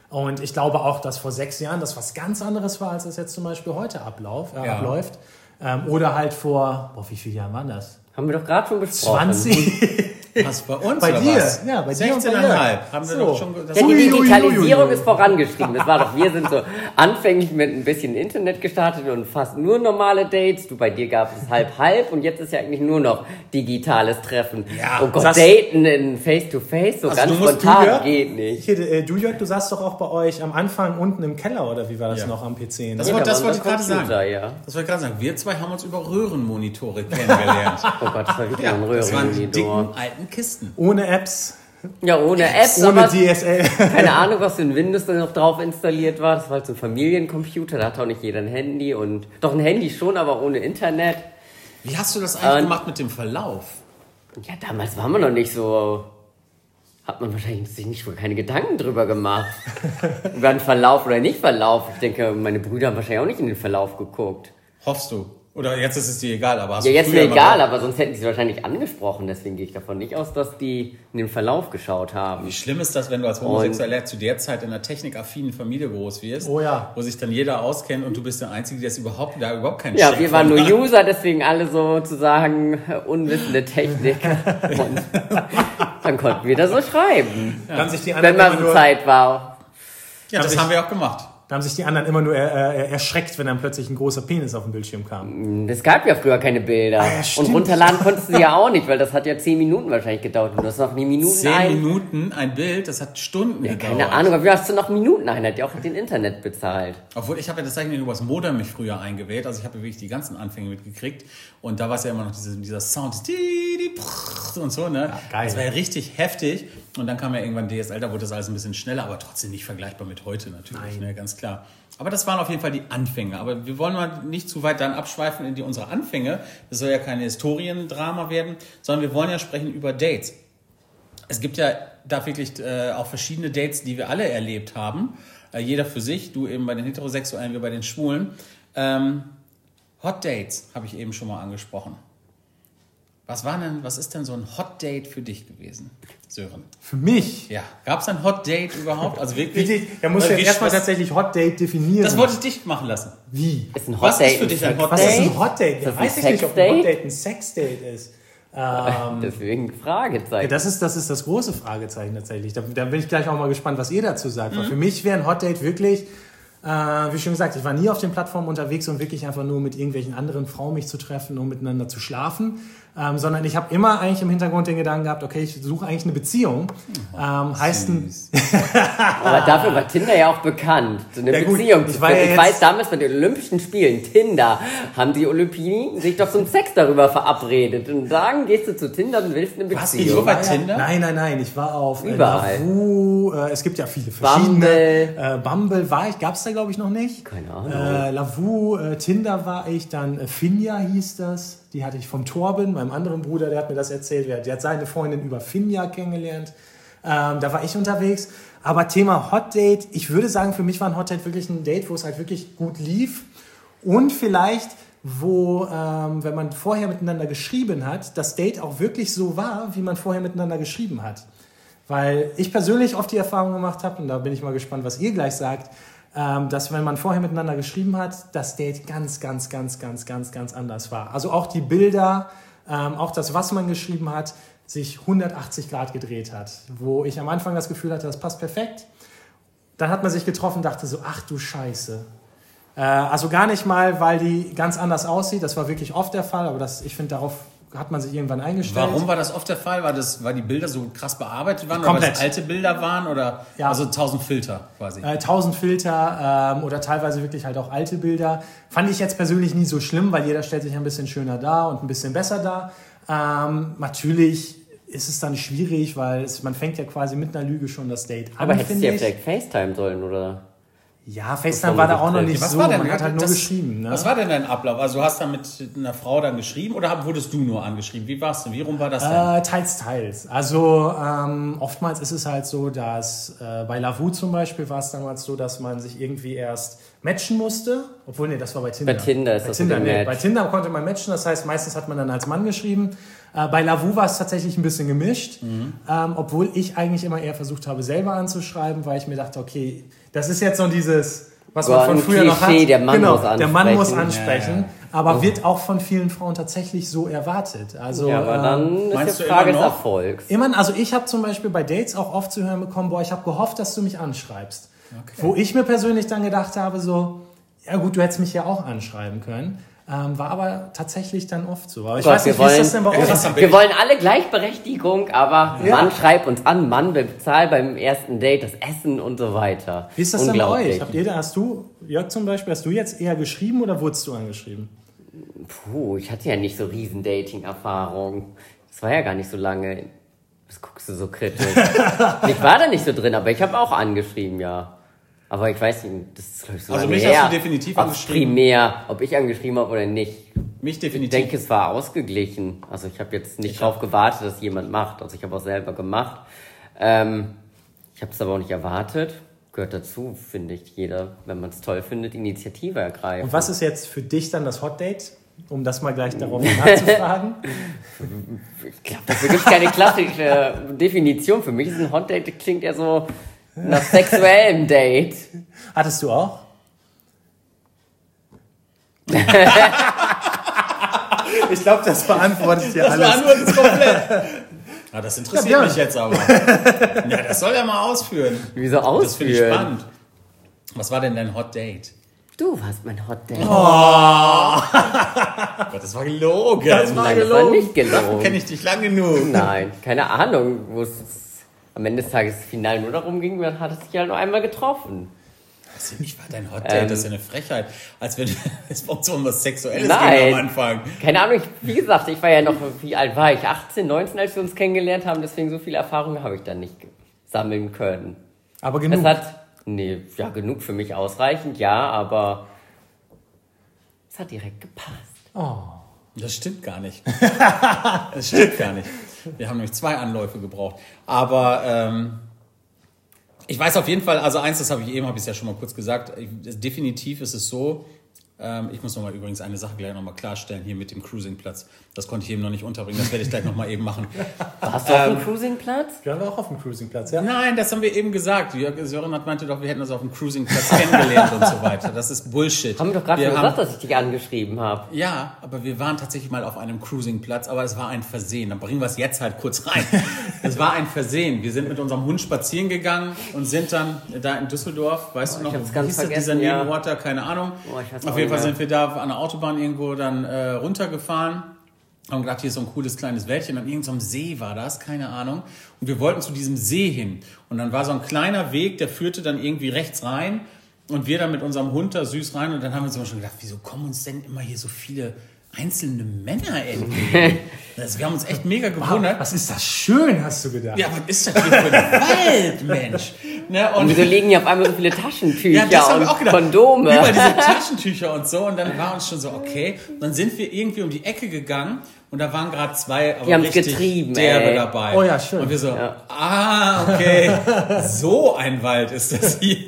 Und ich glaube auch, dass vor sechs Jahren das was ganz anderes war, als es jetzt zum Beispiel heute ablauf, äh, Ja. abläuft. Ähm, oder halt vor, boah, wie viele Jahre waren das? Haben wir doch gerade schon besprochen. 20? Was bei uns? Bei oder dir, was? ja, bei dir und bei 16,5 Jörg. haben wir So. doch schon. Das Ja, die Digitalisierung ist vorangeschrieben. Das war doch, wir sind so anfänglich mit ein bisschen Internet gestartet und fast nur normale Dates. Du, bei dir gab es halb halb und jetzt ist ja eigentlich nur noch digitales Treffen. Ja, oh Gott, das- Daten in Face to Face, so Also ganz spontan du, Jörg? geht nicht. Hier, äh, du Jörg, du saßt doch auch bei euch am Anfang unten im Keller, oder wie war das Ja. noch am PC? Ne? Das, Ja, das war wollte ich gerade sagen. Ja. Das wollte ich gerade sagen. Wir zwei haben uns über Röhrenmonitore kennengelernt. Oh Gott, das war wieder ja, ein das waren die dicken Röhrenmonitor. Alten Kisten. Ohne Apps, Ja, ohne App, ohne DSL. keine Ahnung, was für ein Windows da noch drauf installiert war. Das war halt so ein Familiencomputer, da hat auch nicht jeder ein Handy und doch ein Handy schon, aber ohne Internet. Wie hast du das eigentlich Ähm, gemacht mit dem Verlauf? Ja, damals war man noch nicht so. Hat man wahrscheinlich sich nicht keine Gedanken drüber gemacht. Über einen Verlauf oder nicht Verlauf. Ich denke, meine Brüder haben wahrscheinlich auch nicht in den Verlauf geguckt. Hoffst du? Oder jetzt ist es dir egal, aber hast Ja, du jetzt früher mir egal, aber sonst hätten sie es wahrscheinlich angesprochen. Deswegen gehe ich davon nicht aus, dass die in den Verlauf geschaut haben. Wie schlimm ist das, wenn du als Homosexueller zu der Zeit in einer technikaffinen Familie groß wirst, Oh ja. wo sich dann jeder auskennt und du bist der Einzige, der es überhaupt, der überhaupt keinen Ja, Check wir waren nur hat. User, deswegen alle sozusagen äh, unwissende Technik. Und dann konnten wir da so schreiben. Da anderen Wenn mal immer so Zeit war. Ja, das ich- haben wir auch gemacht. Da haben sich die anderen immer nur äh, äh, erschreckt, wenn dann plötzlich ein großer Penis auf dem Bildschirm kam. Es gab ja früher keine Bilder. Ah, ja, und runterladen konntest du ja auch nicht, weil das hat ja 10 Minuten wahrscheinlich gedauert. Und du hast noch nie Minuten Zehn ein. Minuten ein Bild, das hat Stunden gedauert. Keine Ahnung, aber wie hast du noch Minuten ein? Hat ja auch den Internet bezahlt. Obwohl, ich habe ja das Zeichen übers Modem mich früher eingewählt. Also ich habe ja wirklich die ganzen Anfänge mitgekriegt. Und da war es ja immer noch diese, dieser Sound, und so, ne? geil. Das war ja richtig heftig. Und dann kam ja irgendwann DSL, da wurde das alles ein bisschen schneller, aber trotzdem nicht vergleichbar mit heute natürlich, ne? Ganz klar. Aber das waren auf jeden Fall die Anfänge. Aber wir wollen mal nicht zu weit dann abschweifen in die unsere Anfänge. Das soll ja keine Historiendrama werden, sondern wir wollen ja sprechen über Dates. Es gibt ja da wirklich äh, auch verschiedene Dates, die wir alle erlebt haben. Äh, jeder für sich, du eben bei den Heterosexuellen, wir bei den Schwulen. Ähm, Hot Dates habe ich eben schon mal angesprochen. Was war denn, was ist denn so ein Hot Date für dich gewesen, Sören? Für mich. Ja, gab es ein Hot Date überhaupt? Also wirklich? Wie, da muss Weil ja wie- erstmal was- tatsächlich Hot Date definieren. Das wollte ich dich machen lassen. Wie? Ist ein Was Hot ist Date für dich ein Hot Was ist Date? ein Hot Date? Ist das Ja, weiß ich nicht, ob ein Hot? Date ein Sexdate ist. Ähm, Deswegen ja, Fragezeichen. das, ist, das ist das große Fragezeichen tatsächlich. Da, da bin ich gleich auch mal gespannt, was ihr dazu sagt. Weil für mich wäre ein Hot Date wirklich, äh, wie schon gesagt, ich war nie auf den Plattformen unterwegs, um wirklich einfach nur mit irgendwelchen anderen Frauen mich zu treffen, um miteinander zu schlafen. Ähm, sondern ich habe immer eigentlich im Hintergrund den Gedanken gehabt, okay, ich suche eigentlich eine Beziehung. Ähm, heißt ein. Aber dafür war Tinder ja auch bekannt, so eine Ja, gut, Beziehung ich war führen. ja Ich jetzt- weiß damals bei den Olympischen Spielen, Tinder, haben die Olympini sich doch zum Sex darüber verabredet und sagen, gehst du zu Tinder und willst eine Was, Beziehung. so bei war ja- Tinder? Nein, nein, nein. Ich war auf äh, Überall. Lavu, äh, es gibt ja viele verschiedene. Bumble. Äh, Bumble war ich, gab es da, glaube ich, noch nicht. Keine Ahnung. Äh, Lavu, äh, Tinder war ich, dann äh, Finja hieß das. Die hatte ich vom Torben, meinem anderen Bruder, der hat mir das erzählt. Der, hat seine Freundin über Finja kennengelernt. Ähm, da war ich unterwegs. Aber Thema Hot Date, ich würde sagen, für mich war ein Hot Date wirklich ein Date, wo es halt wirklich gut lief. Und vielleicht, wo, ähm, wenn man vorher miteinander geschrieben hat, das Date auch wirklich so war, wie man vorher miteinander geschrieben hat. Weil ich persönlich oft die Erfahrung gemacht habe, und da bin ich mal gespannt, was ihr gleich sagt, ähm, dass wenn man vorher miteinander geschrieben hat, das Date ganz, ganz, ganz, ganz, ganz, ganz anders war. Also auch die Bilder, ähm, auch das, was man geschrieben hat, sich 180 Grad gedreht hat. Wo ich am Anfang das Gefühl hatte, das passt perfekt. Dann hat man sich getroffen und dachte so, ach du Scheiße. Äh, also gar nicht mal, weil die ganz anders aussieht. Das war wirklich oft der Fall, aber das, ich finde, darauf hat man sich irgendwann eingestellt. Warum war das oft der Fall? War das, weil die Bilder so krass bearbeitet waren? Oder weil Komplett. das alte Bilder waren? Oder Ja. also tausend Filter quasi? Äh, 1000 Filter ähm, oder teilweise wirklich halt auch alte Bilder. Fand ich jetzt persönlich nie so schlimm, weil jeder stellt sich ein bisschen schöner dar und ein bisschen besser dar. Ähm, natürlich ist es dann schwierig, weil es, man fängt ja quasi mit einer Lüge schon das Date an. Aber hättest du ja ich. vielleicht FaceTime sollen, oder? Ja, FaceTime war da auch noch nicht was so. war denn? Man hat halt nur das- geschrieben. Ne? Was war denn dein Ablauf? Also du hast dann mit einer Frau dann geschrieben oder wurdest du nur angeschrieben? Wie war's denn? Wie rum war das denn? Äh, teils, teils. Also ähm, oftmals ist es halt so, dass äh, bei Lavu zum Beispiel war es damals so, dass man sich irgendwie erst matchen musste. Obwohl, nee, das war bei Tinder. Bei Tinder ist bei das Tinder, nee, Match. Bei Tinder konnte man matchen, das heißt, meistens hat man dann als Mann geschrieben. Äh, bei Lavu war es tatsächlich ein bisschen gemischt, Mhm. ähm, obwohl ich eigentlich immer eher versucht habe, selber anzuschreiben, weil ich mir dachte, okay, das ist jetzt so dieses, was man So von früher noch hat. Klischee, der Mann genau, muss Der Mann muss ansprechen. ansprechen, Ja, ja. aber wird auch von vielen Frauen tatsächlich so erwartet. Also, ja, aber ähm, dann ist meinst die du Frage des? Erfolgs. Immer, also ich habe zum Beispiel bei Dates auch oft zu hören bekommen, boah, ich habe gehofft, dass du mich anschreibst. Wo ich mir persönlich dann gedacht habe, so, ja gut, du hättest mich ja auch anschreiben können. Ähm, war aber tatsächlich dann oft so. Aber ich Gott, weiß nicht, wir wie ist das wollen- denn bei euch? Wir wollen alle Gleichberechtigung, aber Ja. Mann schreibt uns an, Mann bezahlt beim ersten Date das Essen und so weiter. Wie ist das denn bei euch? Habt ihr, da- hast du, Jörg zum Beispiel, hast du jetzt eher geschrieben oder wurdest du angeschrieben? Puh, ich hatte ja nicht so riesen Dating-Erfahrung. Das war ja gar nicht so lange. Was guckst du so kritisch? ich war da nicht so drin, aber ich habe auch angeschrieben, ja. Aber ich weiß nicht, das ist glaube ich so Also mich hast her. du definitiv angeschrieben. primär, ob ich angeschrieben habe oder nicht. Mich Ich definitiv. denke, es war ausgeglichen. Also ich habe jetzt nicht drauf gewartet, dass jemand macht. Also ich habe auch selber gemacht. Ähm, ich habe es aber auch nicht erwartet. Gehört dazu, finde ich, jeder, wenn man es toll findet, Initiative ergreift. Und was ist jetzt für dich dann das Hot Date? Um das mal gleich darauf nachzufragen. Ich glaube, dafür gibt es keine klassische Definition. Für mich ist ein Hot Date, klingt ja so nach sexuellem Date. Hattest du auch? ich glaube, das beantwortet dir Das alles. beantwortet es komplett. Ah, das interessiert Ja, mich jetzt aber. Ja, das soll er mal ausführen. Wieso Das finde ich ausführen? spannend. Was war denn dein Hot Date? Du warst mein Hot Date. Gott, das war gelogen. Das war Nein, das war nicht gelogen. Kenne ich dich lang genug. Nein, keine Ahnung, wo es am Ende des Tages final nur darum ging, man hat es sich halt nur einmal getroffen. Für mich war dein Hot Date? Ähm. das ist ja eine Frechheit. Als wenn es bei uns um was Sexuelles Nein. ging am Anfang. Keine Ahnung, ich, wie gesagt, ich war ja noch, wie alt war ich? 18, 19, als wir uns kennengelernt haben, deswegen so viel Erfahrung habe ich dann nicht sammeln können. Aber genug. Es hat, nee, ja, genug für mich ausreichend, ja, aber es hat direkt gepasst. Das stimmt gar nicht. Das stimmt gar nicht. Wir haben nämlich zwei Anläufe gebraucht. Aber ähm, ich weiß auf jeden Fall, also eins, das habe ich eben, habe ich es ja schon mal kurz gesagt, ich, definitiv ist es so, ähm, ich muss noch mal übrigens eine Sache gleich noch mal klarstellen, hier mit dem Cruisingplatz. Das konnte ich eben noch nicht unterbringen, das werde ich gleich noch mal eben machen. Warst du auf dem Cruisingplatz? Wir waren auch auf dem Cruisingplatz, ja. Nein, das haben wir eben gesagt. Jörg Sören hat meinte doch, wir hätten uns auf dem Cruisingplatz kennengelernt und so weiter. Das ist Bullshit. Haben wir doch gerade Wir schon haben- gesagt, dass ich dich angeschrieben habe. Ja, aber wir waren tatsächlich mal auf einem Cruisingplatz, aber es war ein Versehen. Dann bringen wir es jetzt halt kurz rein. es war ein Versehen. Wir sind mit unserem Hund spazieren gegangen und sind dann da in Düsseldorf, weißt du noch, ich hab's wie ganz hieß das, vergessen, dieser ja. Nebenort da, keine Ahnung. Oh, ich weiß auf auch jeden Fall sind wir da an der Autobahn irgendwo dann äh, runtergefahren. Haben gedacht, hier ist so ein cooles kleines Wäldchen. An irgendeinem See war das, keine Ahnung. Und wir wollten zu diesem See hin. Und dann war so ein kleiner Weg, der führte dann irgendwie rechts rein. Und wir dann mit unserem Hund da süß rein. Und dann haben wir uns immer schon gedacht, wieso kommen uns denn immer hier so viele einzelne Männer entgegen? Also wir haben uns echt mega gewundert. Was ist das schön, hast du gedacht? Ja, was ist das hier für ein Wald, Mensch? Ne, Und und wieso liegen hier auf einmal so viele Taschentücher ja, das und wir auch gedacht. Kondome? Über diese Taschentücher und so. Und dann war uns schon so, okay. Dann sind wir irgendwie um die Ecke gegangen und da waren gerade zwei aber Die haben's richtig getrieben, derbe ey. dabei. Oh ja, schön. Und wir so, Ja. ah, okay. so ein Wald ist das hier.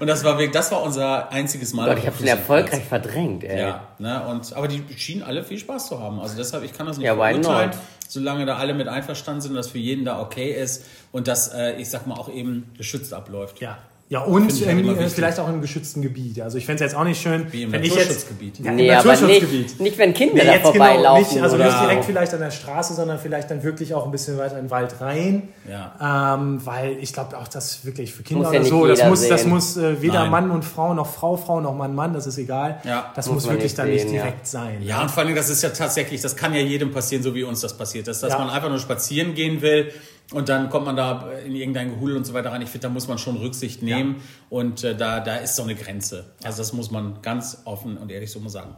Und das war wirklich, das war unser einziges Mal. Gott, ich habe schon Fußballplatz. erfolgreich verdrängt, ey. Ja, ne, und, aber die schienen alle viel Spaß zu haben. Also deshalb, ich kann das nicht Ja, why not? Solange da alle mit einverstanden sind, dass für jeden da okay ist und dass, äh, ich sag mal, auch eben geschützt abläuft. Ja. Ja, und halt im, vielleicht auch im geschützten Gebiet. Also ich fände es jetzt auch nicht schön, Wie im wenn ich jetzt... Naturschutzgebiet. Ja, Nee, im Naturschutzgebiet. nicht, nicht, wenn Kinder Nee, da jetzt genau, vorbeilaufen. nicht, also oder nicht direkt vielleicht an der Straße, sondern vielleicht dann wirklich auch ein bisschen weiter in den Wald rein. Ja. Ähm, weil ich glaube auch, das wirklich für Kinder Muss ja oder nicht so, das muss, das muss äh, weder Nein. Mann und Frau noch Frau, Frau noch Mann, Mann, das ist egal. Ja. das Muss muss, wirklich nicht dann nicht sehen, ja. direkt sein. Ja, und vor allem, das ist ja tatsächlich, das kann ja jedem passieren, so wie uns das passiert ist, dass Ja. man einfach nur spazieren gehen will und dann kommt man da in irgendein Gehudel und so weiter rein. Ich finde, da muss man schon Rücksicht nehmen und äh, da, da ist so eine Grenze. Also das muss man ganz offen und ehrlich so mal sagen.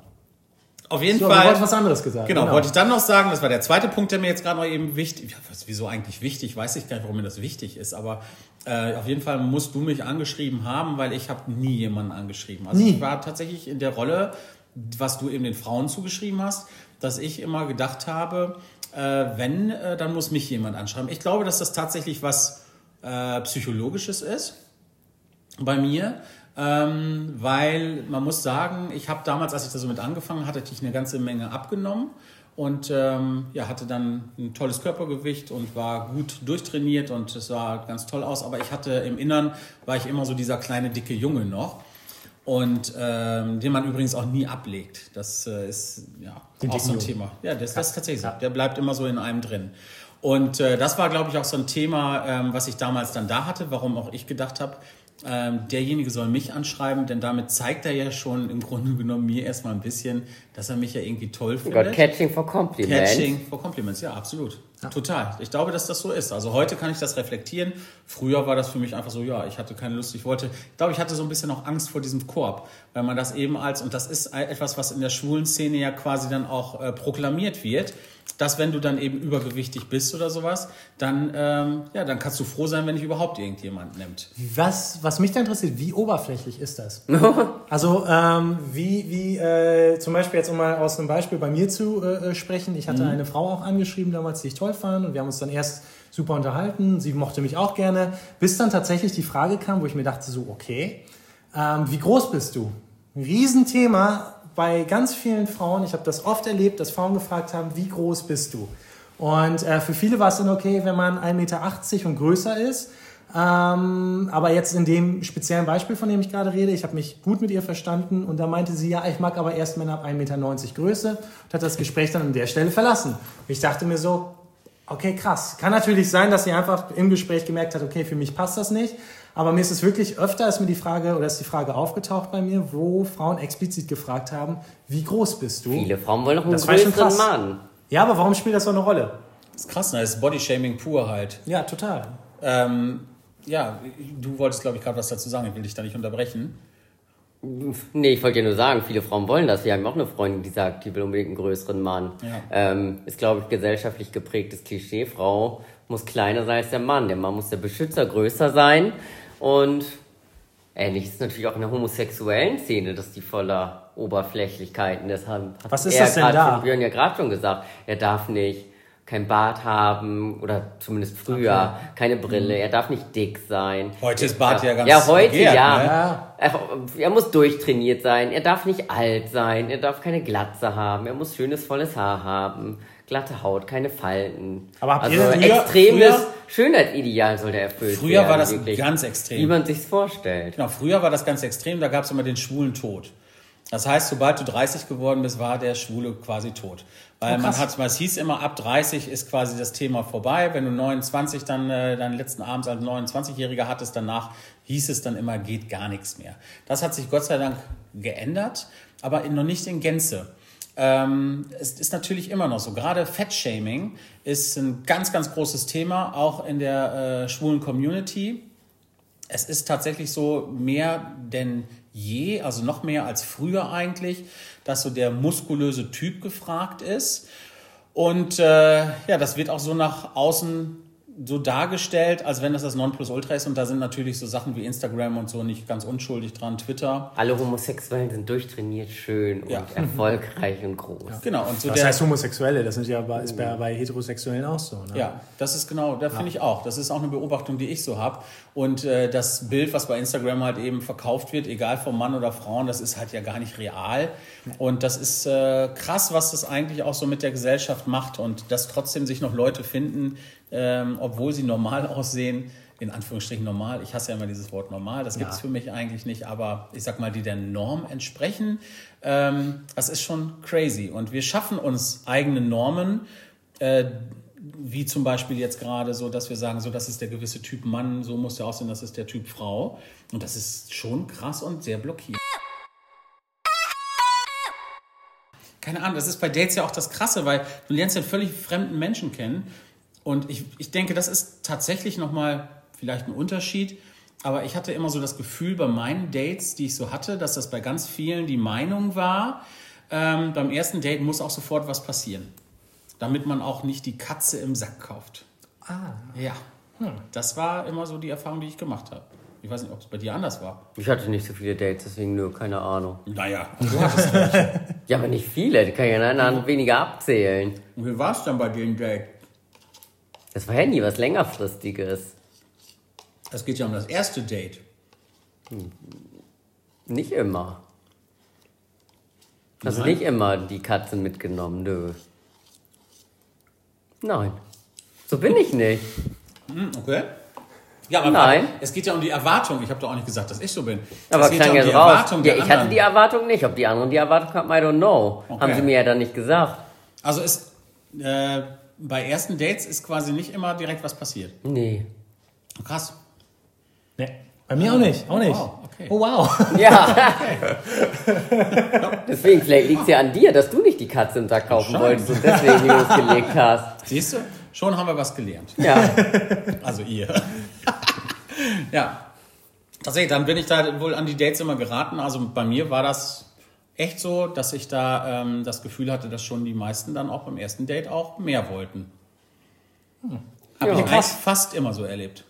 Auf jeden So, du Fall. wolltest was anderes gesagt. Genau, wollte ich dann noch sagen, das war der zweite Punkt, der mir jetzt gerade noch eben wichtig, ja, was, wieso eigentlich wichtig, weiß ich gar nicht, warum mir das wichtig ist, aber äh, auf jeden Fall musst du mich angeschrieben haben, weil ich habe nie jemanden angeschrieben. Also Nie. ich war tatsächlich in der Rolle, was du eben den Frauen zugeschrieben hast, dass ich immer gedacht habe, äh, wenn, äh, dann muss mich jemand anschreiben. Ich glaube, dass das tatsächlich was äh, Psychologisches ist bei mir, ähm, weil man muss sagen, ich habe damals, als ich da so mit angefangen hatte, hatte ich eine ganze Menge abgenommen und ähm, ja, hatte dann ein tolles Körpergewicht und war gut durchtrainiert und es sah ganz toll aus, aber ich hatte im Innern, war ich immer so dieser kleine, dicke Junge noch und ähm, den man übrigens auch nie ablegt. Das äh, ist ja Den auch so ein Thema. Ja, das, das ist tatsächlich so. Der bleibt immer so in einem drin. Und äh, das war, glaube ich, auch so ein Thema, ähm, was ich damals dann da hatte, warum auch ich gedacht habe, ähm, derjenige soll mich anschreiben, denn damit zeigt er ja schon im Grunde genommen mir erstmal ein bisschen, dass er mich ja irgendwie toll Oh findet. Gott, Catching for Compliments. Catching for Compliments, ja, absolut. Total. Ich glaube, dass das so ist. Also heute kann ich das reflektieren. Früher war das für mich einfach so, ja, ich hatte keine Lust, ich wollte, ich glaube, ich hatte so ein bisschen auch Angst vor diesem Korb, weil man das eben als, und das ist etwas, was in der schwulen Szene ja quasi dann auch äh, proklamiert wird, dass wenn du dann eben übergewichtig bist oder sowas, dann, ähm, ja, dann kannst du froh sein, wenn dich überhaupt irgendjemand nimmt. Was, was mich da interessiert, wie oberflächlich ist das? also ähm, wie, wie äh, zum Beispiel jetzt um mal aus einem Beispiel bei mir zu äh, sprechen. Ich hatte Mhm. eine Frau auch angeschrieben damals, die ich toll fand und wir haben uns dann erst super unterhalten. Sie mochte mich auch gerne, bis dann tatsächlich die Frage kam, wo ich mir dachte so, okay, ähm, wie groß bist du? Ein Riesenthema bei ganz vielen Frauen. Ich habe das oft erlebt, dass Frauen gefragt haben, wie groß bist du? Und äh, für viele war es dann okay, wenn man 1,80 Meter und größer ist. Ähm, aber jetzt in dem speziellen Beispiel, von dem ich gerade rede, ich habe mich gut mit ihr verstanden und da meinte sie, ja, ich mag aber erst Männer ab 1,90 Meter Größe und hat das Gespräch dann an der Stelle verlassen. Und ich dachte mir so, okay, krass. Kann natürlich sein, dass sie einfach im Gespräch gemerkt hat, okay, für mich passt das nicht. Aber mir ist es wirklich öfter, ist mir die Frage, oder ist die Frage aufgetaucht bei mir, wo Frauen explizit gefragt haben, wie groß bist du? Viele Frauen wollen noch einen Das größeren krass. Mann. Ja, aber warum spielt das so eine Rolle? Das ist krass, ne? Das ist Bodyshaming pur halt. Ja, total. Ähm, ja, du wolltest, glaube ich, gerade was dazu sagen. Ich will dich da nicht unterbrechen. Nee, ich wollte ja nur sagen, viele Frauen wollen das. Wir haben auch eine Freundin, die sagt, die will unbedingt einen größeren Mann. Ja. Ähm, ist, glaube ich, gesellschaftlich geprägtes Klischee. Frau muss kleiner sein als der Mann. Der Mann muss der Beschützer größer sein. Und ähnlich ist es natürlich auch in der homosexuellen Szene, dass die voller Oberflächlichkeiten ist. Hat Was ist er das denn da? Von Björn ja gerade schon gesagt. Er darf nicht kein Bart haben oder zumindest früher keine Brille. Er darf nicht dick sein. Heute ist Bart ja ganz Ja, heute begehrt, ja. ne? Ja. Er, er muss durchtrainiert sein, er darf nicht alt sein, er darf keine Glatze haben, er muss schönes, volles Haar haben, glatte Haut, keine Falten. Aber habt also ihr früher- extremes früher- Schönheitsideal soll der erfüllt Früher werden. war das wirklich. ganz extrem. Wie man sich's vorstellt. Genau, früher war das ganz extrem, da gab es immer den schwulen Tod. Das heißt, sobald du 30 geworden bist, war der Schwule quasi tot. Weil Oh, man hat, es hieß immer, ab 30 ist quasi das Thema vorbei. Wenn du 29 dann äh, deinen letzten Abend als 29-Jähriger hattest, danach hieß es dann immer, geht gar nichts mehr. Das hat sich Gott sei Dank geändert, aber in, noch nicht in Gänze. Ähm, es ist natürlich immer noch so. Gerade Fettshaming ist ein ganz, ganz großes Thema, auch in der äh, schwulen Community. Es ist tatsächlich so mehr denn je, also noch mehr als früher eigentlich, dass so der muskulöse Typ gefragt ist. Und äh, ja, das wird auch so nach außen so dargestellt, als wenn das das Nonplusultra ist. Und da sind natürlich so Sachen wie Instagram und so nicht ganz unschuldig dran, Twitter. Alle Homosexuellen sind durchtrainiert, schön und Ja. erfolgreich und groß. Genau, und so Das der, heißt Homosexuelle, das sind ja bei, ist bei, bei Heterosexuellen auch so. Ne? Ja, das ist genau, da finde ich auch. Das ist auch eine Beobachtung, die ich so habe. Und äh, das Bild, was bei Instagram halt eben verkauft wird, egal vom Mann oder Frauen, das ist halt ja gar nicht real. Und das ist äh, krass, was das eigentlich auch so mit der Gesellschaft macht und dass trotzdem sich noch Leute finden, ähm, obwohl sie normal aussehen. In Anführungsstrichen normal. Ich hasse ja immer dieses Wort normal. Das gibt's für mich eigentlich nicht. Aber ich sag mal, die der Norm entsprechen, ähm, das ist schon crazy. Und wir schaffen uns eigene Normen, äh, wie zum Beispiel jetzt gerade so, dass wir sagen, so das ist der gewisse Typ Mann, so muss der aussehen, das ist der Typ Frau. Und das ist schon krass und sehr blockierend. Keine Ahnung, das ist bei Dates ja auch das Krasse, weil du lernst ja einen völlig fremden Menschen kennen. Und ich, ich denke, das ist tatsächlich nochmal vielleicht ein Unterschied. Aber ich hatte immer so das Gefühl bei meinen Dates, die ich so hatte, dass das bei ganz vielen die Meinung war, ähm, beim ersten Date muss auch sofort was passieren. Damit man auch nicht die Katze im Sack kauft. Ah, Ja, das war immer so die Erfahrung, die ich gemacht habe. Ich weiß nicht, ob es bei dir anders war. Ich hatte nicht so viele Dates, deswegen nur keine Ahnung. Naja, du hattest welche. Ja, aber nicht viele, die kann ich ja an weniger abzählen. Und wie war es dann bei dem Date? Das war ja nie was längerfristiges. Es geht ja um das erste Date. Nicht immer. Also Nein? nicht immer die Katze mitgenommen, nö. Nein. So bin ich nicht. Hm, okay. Ja, aber Nein. es geht ja um die Erwartung. Ich habe doch auch nicht gesagt, dass ich so bin. Aber es geht klang ja um jetzt die raus. Erwartung Ja, der ich anderen. hatte die Erwartung nicht. Ob die anderen die Erwartung haben, I don't know. Okay. Haben sie mir ja dann nicht gesagt. Also ist, äh, bei ersten Dates ist quasi nicht immer direkt was passiert. Nee. Krass. ne. Bei mir auch nicht, auch nicht. wow, okay. Oh wow. Ja. deswegen, vielleicht liegt es ja an dir, dass du nicht die Katze im Sack kaufen Wahrscheinlich. wolltest und deswegen losgelegt hast. Siehst du? Schon haben wir was gelernt. Ja. Also ihr. ja. Tatsächlich, dann bin ich da wohl an die Dates immer geraten. Also bei mir war das echt so, dass ich da ähm, das Gefühl hatte, dass schon die meisten dann auch beim ersten Date auch mehr wollten. Habe Ja. ich eigentlich fast immer so erlebt.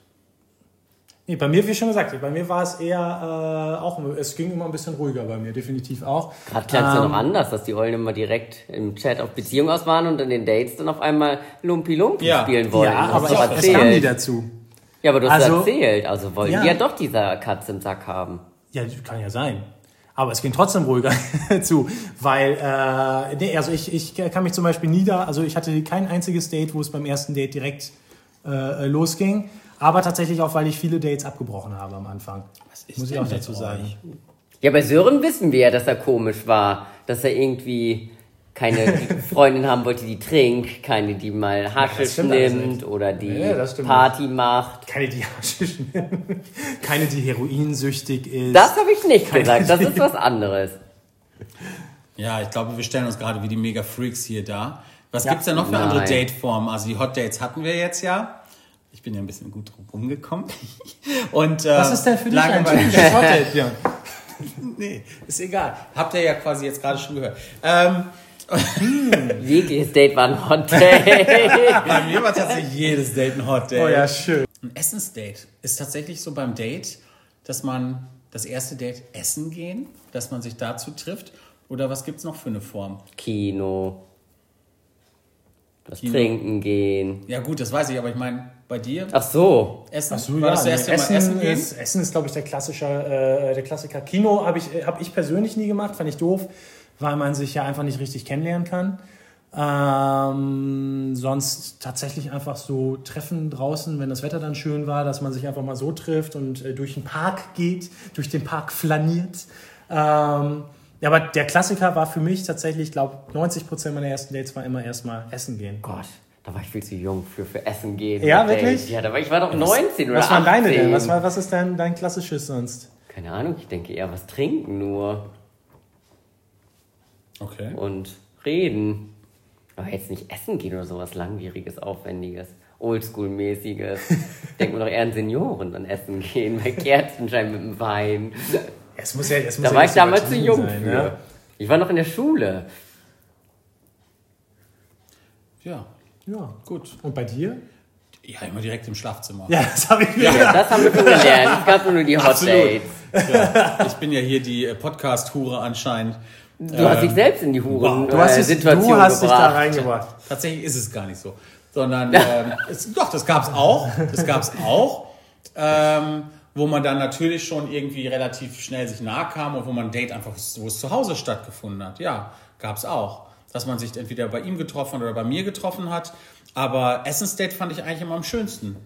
Nee, bei mir, wie schon gesagt, bei mir war es eher äh, auch, es ging immer ein bisschen ruhiger bei mir, definitiv auch. Gerade klang es ja Ähm, noch anders, dass die Eulen immer direkt im Chat auf Beziehung aus waren und in den Dates dann auf einmal Lumpi Lumpi Ja. spielen wollten. Ja, aber du ich, doch es kam nie dazu. Ja, aber du hast Also- erzählt. Also wollen Ja. die ja doch diese Katze im Sack haben. Ja, kann ja sein. Aber es ging trotzdem ruhiger zu, weil, äh, nee, also ich, ich kann mich zum Beispiel nie da, also ich hatte kein einziges Date, wo es beim ersten Date direkt äh, losging, aber tatsächlich auch, weil ich viele Dates abgebrochen habe am Anfang. ist Muss ich auch dazu sagen. Ja, bei Sören wissen wir ja, dass er komisch war. Dass er irgendwie keine Freundin haben wollte, die trinkt, keine, die mal Haschisch alles nimmt nicht. oder die Ja, Party macht. Keine, die Haschisch nimmt, keine, die heroinsüchtig ist. Das habe ich nicht Keine gesagt. Das ist was anderes. Ja, ich glaube, wir stellen uns gerade wie die Mega-Freaks hier da. Was Ja. gibt's denn noch für andere Nein. Dateformen? Also die Hot Dates hatten wir jetzt ja. Ich bin ja ein bisschen gut drum rumgekommen. Und, äh, Was ist denn für dich ein typisches Hotel, Björn? Nee, ist egal. Habt ihr ja quasi jetzt gerade schon gehört. Ähm, Jegliches Date war ein Hot Date. bei mir war tatsächlich jedes Date ein Hot Date. Oh ja, schön. Ein Essensdate ist tatsächlich so beim Date, dass man das erste Date essen gehen, dass man sich dazu trifft. Oder was gibt's noch für eine Form? Kino. Was Kino. trinken gehen. Ja gut, das weiß ich, aber ich meine, bei dir Ach so. Essen? Ach so, war ja, das erste Essen, Mal Essen gehen? ist, Essen ist, glaube ich, der, klassische, äh, der Klassiker. Kino habe ich, hab ich persönlich nie gemacht, fand ich doof, weil man sich ja einfach nicht richtig kennenlernen kann. Ähm, sonst tatsächlich einfach so Treffen draußen, wenn das Wetter dann schön war, dass man sich einfach mal so trifft und äh, durch den Park geht, durch den Park flaniert. Ähm, ja, aber der Klassiker war für mich tatsächlich, ich glaube, 90% meiner ersten Dates war immer erstmal essen gehen. Gott, da war ich viel zu jung für, für Essen gehen. Ja, und Dates. wirklich? Ja, da war ich war doch 19 oder Was waren 18. deine denn? Was, war, was ist dein, dein klassisches sonst? Keine Ahnung, ich denke eher was trinken nur Okay. und reden. Aber jetzt nicht essen gehen oder sowas langwieriges, aufwendiges, oldschool-mäßiges. Denkt man doch eher an Senioren dann essen gehen, bei Kerzenschein mit dem Wein. Es muss ja, es muss Da ja war ich damals zu jung sein, für. ja? Ich war noch in der Schule. Ja, Ja. gut. Und bei dir? Ja, immer direkt im Schlafzimmer. Ja, das habe ich mir Ja. gedacht. Das haben wir schon gelernt. Es gab nur die Hot Absolut. Dates. Ja, ich bin ja hier die äh, Podcast-Hure anscheinend. Du hast dich selbst in die Huren wow. Du hast, äh, es, Situation du hast dich da gebracht. reingebracht. Tatsächlich ist es gar nicht so. Sondern, ähm, es, doch, das gab's auch. Das gab's auch. Ähm, wo man dann natürlich schon irgendwie relativ schnell sich nahe kam und wo man ein Date einfach, wo es zu Hause stattgefunden hat. Ja, gab's auch. Dass man sich entweder bei ihm getroffen oder bei mir getroffen hat. Aber Essensdate fand ich eigentlich immer am schönsten.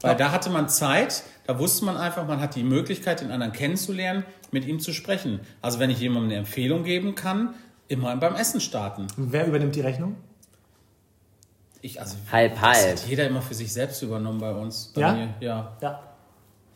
Weil da hatte man Zeit, da wusste man einfach, man hat die Möglichkeit, den anderen kennenzulernen, mit ihm zu sprechen. Also wenn ich jemandem eine Empfehlung geben kann, immer beim Essen starten. Wer übernimmt die Rechnung? Ich, also, Halb, das halb. hat jeder immer für sich selbst übernommen bei uns. Bei Ja? Mir, ja. Ja.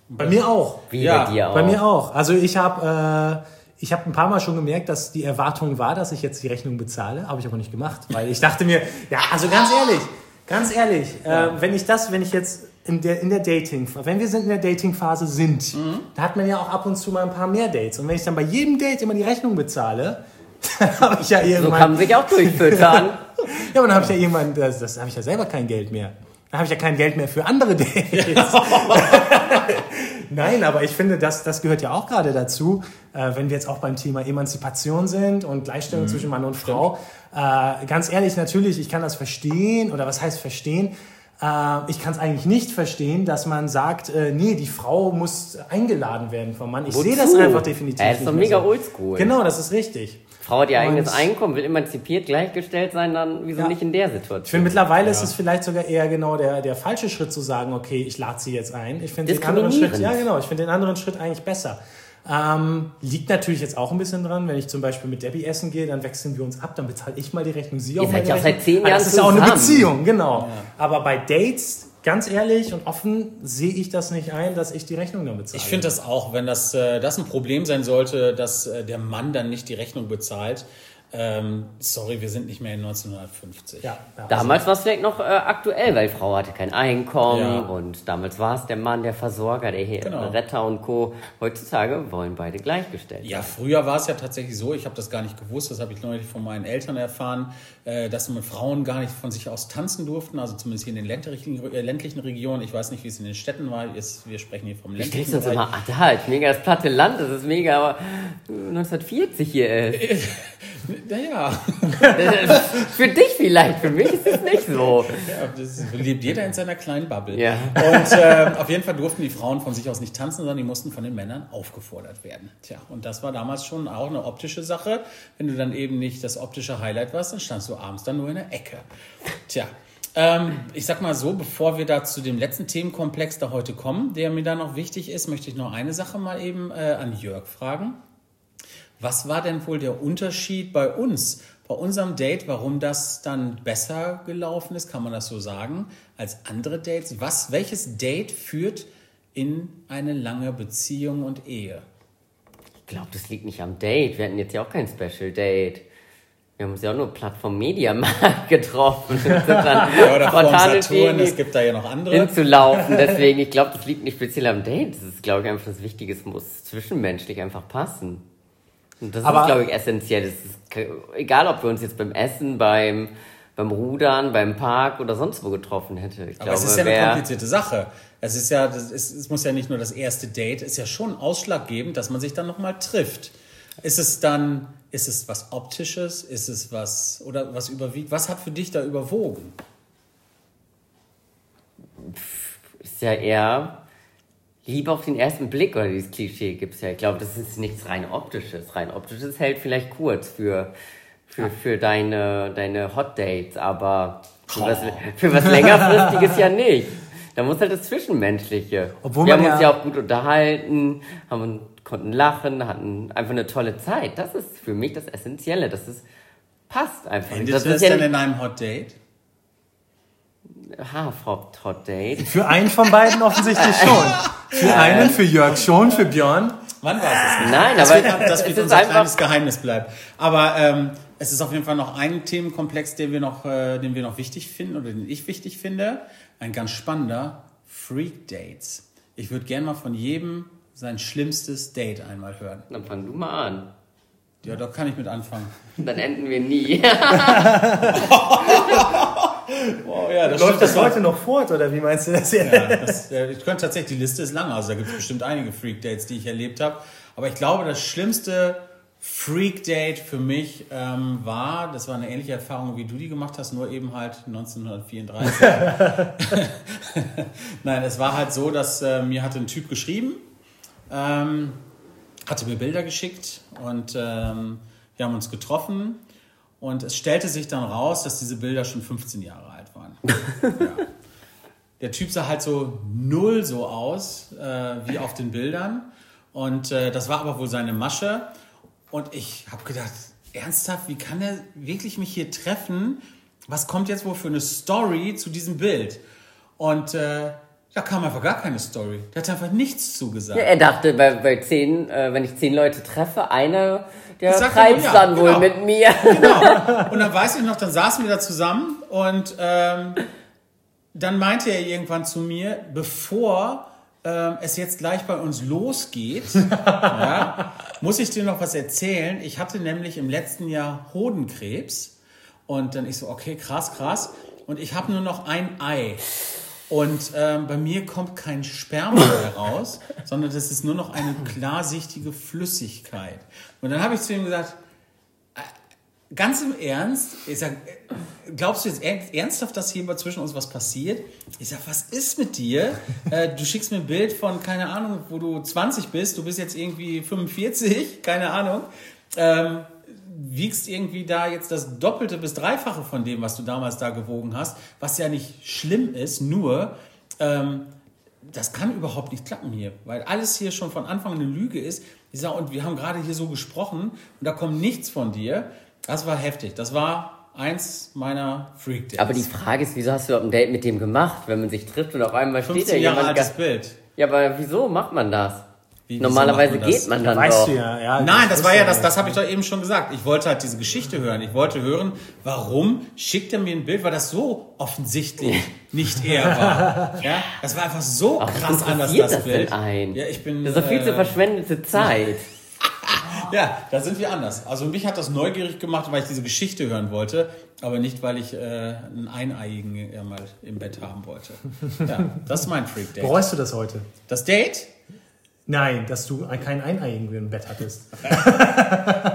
Bei mir auch. Wie Ja, bei dir auch. Bei mir auch. Also ich habe äh, ich habe ein paar Mal schon gemerkt, dass die Erwartung war, dass ich jetzt die Rechnung bezahle, habe ich aber nicht gemacht, weil ich dachte mir, ja, also ganz ehrlich, ganz ehrlich, äh, wenn ich das, wenn ich jetzt in der in der Dating, wenn wir sind in der Dating-Phase sind, Mhm. da hat man ja auch ab und zu mal ein paar mehr Dates und wenn ich dann bei jedem Date immer die Rechnung bezahle, dann habe ich ja So irgendwann kann man sich auch durchfüttern. ja, aber dann habe ich ja irgendwann, das, das habe ich ja selber kein Geld mehr. Dann habe ich ja kein Geld mehr für andere Dates. Nein, aber ich finde, das, das gehört ja auch gerade dazu, äh, wenn wir jetzt auch beim Thema Emanzipation sind und Gleichstellung zwischen Mann und Frau. Äh, ganz ehrlich, natürlich, ich kann das verstehen, oder was heißt verstehen? Äh, ich kann es eigentlich nicht verstehen, dass man sagt, äh, nee, die Frau muss eingeladen werden vom Mann. Ich sehe das einfach definitiv Ja, ist doch mega so. oldschool. Genau, das ist richtig. Frau hat ihr eigenes Und- Einkommen, will emanzipiert, gleichgestellt sein, dann wieso Ja. nicht in der Ich finde, Situation? mittlerweile ist es vielleicht sogar eher genau der, der falsche Schritt zu sagen, okay, ich lade sie jetzt ein. Ich finde den anderen Schritt, ja genau, ich finde den anderen Schritt eigentlich besser. Ähm, liegt natürlich jetzt auch ein bisschen dran, wenn ich zum Beispiel mit Debbie essen gehe, dann wechseln wir uns ab, dann bezahle ich mal die Rechnung, sie auch mal seid ja seit zehn Aber Jahren Das ist ja auch eine. Beziehung, genau. Aber bei Dates, ganz ehrlich und offen, sehe ich das nicht ein, dass ich die Rechnung dann bezahle. Ich finde das auch, wenn das, äh, das ein Problem sein sollte, dass äh, der Mann dann nicht die Rechnung bezahlt. Ähm, sorry, wir sind nicht mehr in 1950. ja, ja. Damals war es vielleicht noch äh, aktuell, weil Frau hatte kein Einkommen Ja. und damals war es der Mann, der Versorger, der hier Genau. Retter und Co. Heutzutage wollen beide gleichgestellt. Ja, früher war es ja tatsächlich so, ich habe das gar nicht gewusst, das habe ich neulich von meinen Eltern erfahren, äh, dass Frauen gar nicht von sich aus tanzen durften, also zumindest hier in den ländlichen, äh, ländlichen Regionen. Ich weiß nicht, wie es in den Städten war, Jetzt, wir sprechen hier vom ländlichen uns immer, ah, da, ist mega das platte Land, das ist mega, aber 1940 hier ist. Naja, Für dich vielleicht, für mich ist es nicht so. ja, das lebt jeder in seiner kleinen Bubble. Ja. Und äh, auf jeden Fall durften die Frauen von sich aus nicht tanzen, sondern die mussten von den Männern aufgefordert werden. Tja, und das war damals schon auch eine optische Sache. Wenn du dann eben nicht das optische Highlight warst, dann standst du abends dann nur in der Ecke. Tja. Ähm, ich sag mal so, bevor wir da zu dem letzten Themenkomplex da heute kommen, der mir da noch wichtig ist, möchte ich noch eine Sache mal eben äh, an Jörg fragen. Was war denn wohl der Unterschied bei uns, bei unserem Date, warum das dann besser gelaufen ist, kann man das so sagen, als andere Dates? Was, welches Date führt in eine lange Beziehung und Ehe? Ich glaube, das liegt nicht am Date. Wir hatten jetzt ja auch kein Special Date. Wir haben uns ja auch nur Plattform Mediamarkt getroffen. Ja, oder vom Saturn, es irgendwie gibt da ja noch andere. hinzulaufen. Deswegen, ich glaube, das liegt nicht speziell am Date. Das ist, glaube ich, einfach das Wichtige. Es muss zwischenmenschlich einfach passen. Das Aber- ist, glaube ich, essentiell. Das ist, egal, ob wir uns jetzt beim Essen, beim, beim Rudern, beim Park oder sonst wo getroffen hätte. Ich Aber glaube, es ist ja eine komplizierte Sache. Es ist ja, das ist, es muss ja nicht nur das erste Date, es ist ja schon ausschlaggebend, dass man sich dann nochmal trifft. Ist es dann, ist es was Optisches? Ist es was, oder was überwiegt? Was hat für dich da überwogen? ist ja eher Liebe auf den ersten Blick oder dieses Klischee gibt's ja. Ich glaube, das ist nichts rein optisches. Rein optisches hält vielleicht kurz für, für, für deine, deine Hot Dates, aber für, was, für was längerfristiges ja nicht. Da muss halt das Zwischenmenschliche. Obwohl Wir haben uns ja- ja auch gut unterhalten, haben, konnten lachen, hatten einfach eine tolle Zeit. Das ist für mich das Essentielle. Das ist, passt einfach. Endet das ist ja in einem Hot Date? Ha, Frau Hot Date. Für einen von beiden offensichtlich schon. Für einen, für Jörg schon, für Björn. Wann war es? nicht? Nein, Das aber wird, das wird ist unser einfach kleines Geheimnis bleiben. Aber ähm, es ist auf jeden Fall noch ein Themenkomplex, den wir noch, äh, den wir noch wichtig finden oder den ich wichtig finde. Ein ganz spannender Freak Dates. Ich würde gerne mal von jedem sein schlimmstes Date einmal hören. Dann fang du mal an. Ja, da kann ich mit anfangen. Dann enden wir nie. Ja, das Läuft das heute noch fort oder wie meinst du das? Ja, das, ich könnte tatsächlich, die Liste ist lang, also da gibt es bestimmt einige Freak-Dates, die ich erlebt habe. Aber ich glaube, das schlimmste Freak-Date für mich ähm, war, das war eine ähnliche Erfahrung, wie du die gemacht hast, nur eben halt 1934. Nein, es war halt so, dass äh, mir hatte ein Typ geschrieben, ähm, hatte mir Bilder geschickt und ähm, wir haben uns getroffen und es stellte sich dann raus, dass diese Bilder schon 15 Jahre alt. Ja. Der Typ sah halt so null so aus äh, wie auf den Bildern und äh, das war aber wohl seine Masche und ich habe gedacht, ernsthaft, wie kann er wirklich mich hier treffen? Was kommt jetzt wohl für eine Story zu diesem Bild? Und äh, da kam einfach gar keine Story. Der hat einfach nichts zugesagt. Ja, er dachte, bei, bei zehn, äh, wenn ich zehn Leute treffe, einer, der er treibt wohl, ja, dann wohl genau. mit mir. Genau. Und dann weiß ich noch, dann saßen wir da zusammen und ähm, dann meinte er irgendwann zu mir, bevor ähm, es jetzt gleich bei uns losgeht, ja, muss ich dir noch was erzählen. Ich hatte nämlich im letzten Jahr Hodenkrebs und dann ich so, okay, krass, krass. Und ich habe nur noch ein Ei. Und ähm, bei mir kommt kein Sperma mehr raus, sondern das ist nur noch eine klarsichtige Flüssigkeit. Und dann habe ich zu ihm gesagt, ganz im Ernst, ich sag, glaubst du jetzt er- ernsthaft, dass hier zwischen uns was passiert? Ich sag, was ist mit dir? Äh, du schickst mir ein Bild von, keine Ahnung, wo du 20 bist, du bist jetzt irgendwie 45, keine Ahnung. Ähm, wiegst irgendwie da jetzt das Doppelte bis Dreifache von dem, was du damals da gewogen hast, was ja nicht schlimm ist, nur ähm, das kann überhaupt nicht klappen hier, weil alles hier schon von Anfang eine Lüge ist. Ich sag, und wir haben gerade hier so gesprochen und da kommt nichts von dir. Das war heftig. Das war eins meiner freak days Aber die Frage ist, wieso hast du überhaupt ein Date mit dem gemacht, wenn man sich trifft und auf einmal steht da 15 Jahre jemand... altes Bild. Ja, aber wieso macht man das? Wie, Normalerweise man das? geht man dann Weißt doch. du ja, ja. Nein, das ist war ja das, das habe ich doch eben schon gesagt. Ich wollte halt diese Geschichte hören. Ich wollte hören, warum schickt er mir ein Bild, weil das so offensichtlich nicht er war. Ja, das war einfach so Ach, krass anders das, das Bild. denn ein? Ja, ich bin. Das ist doch viel zu äh, verschwendete Zeit. Ja, da sind wir anders. Also mich hat das neugierig gemacht, weil ich diese Geschichte hören wollte, aber nicht, weil ich äh, einen Eineiigen ja mal im Bett haben wollte. Ja, das ist mein Freak-Date. Bereust du das heute? Das Date? Nein, dass du keinen Eineiigen im Bett hattest.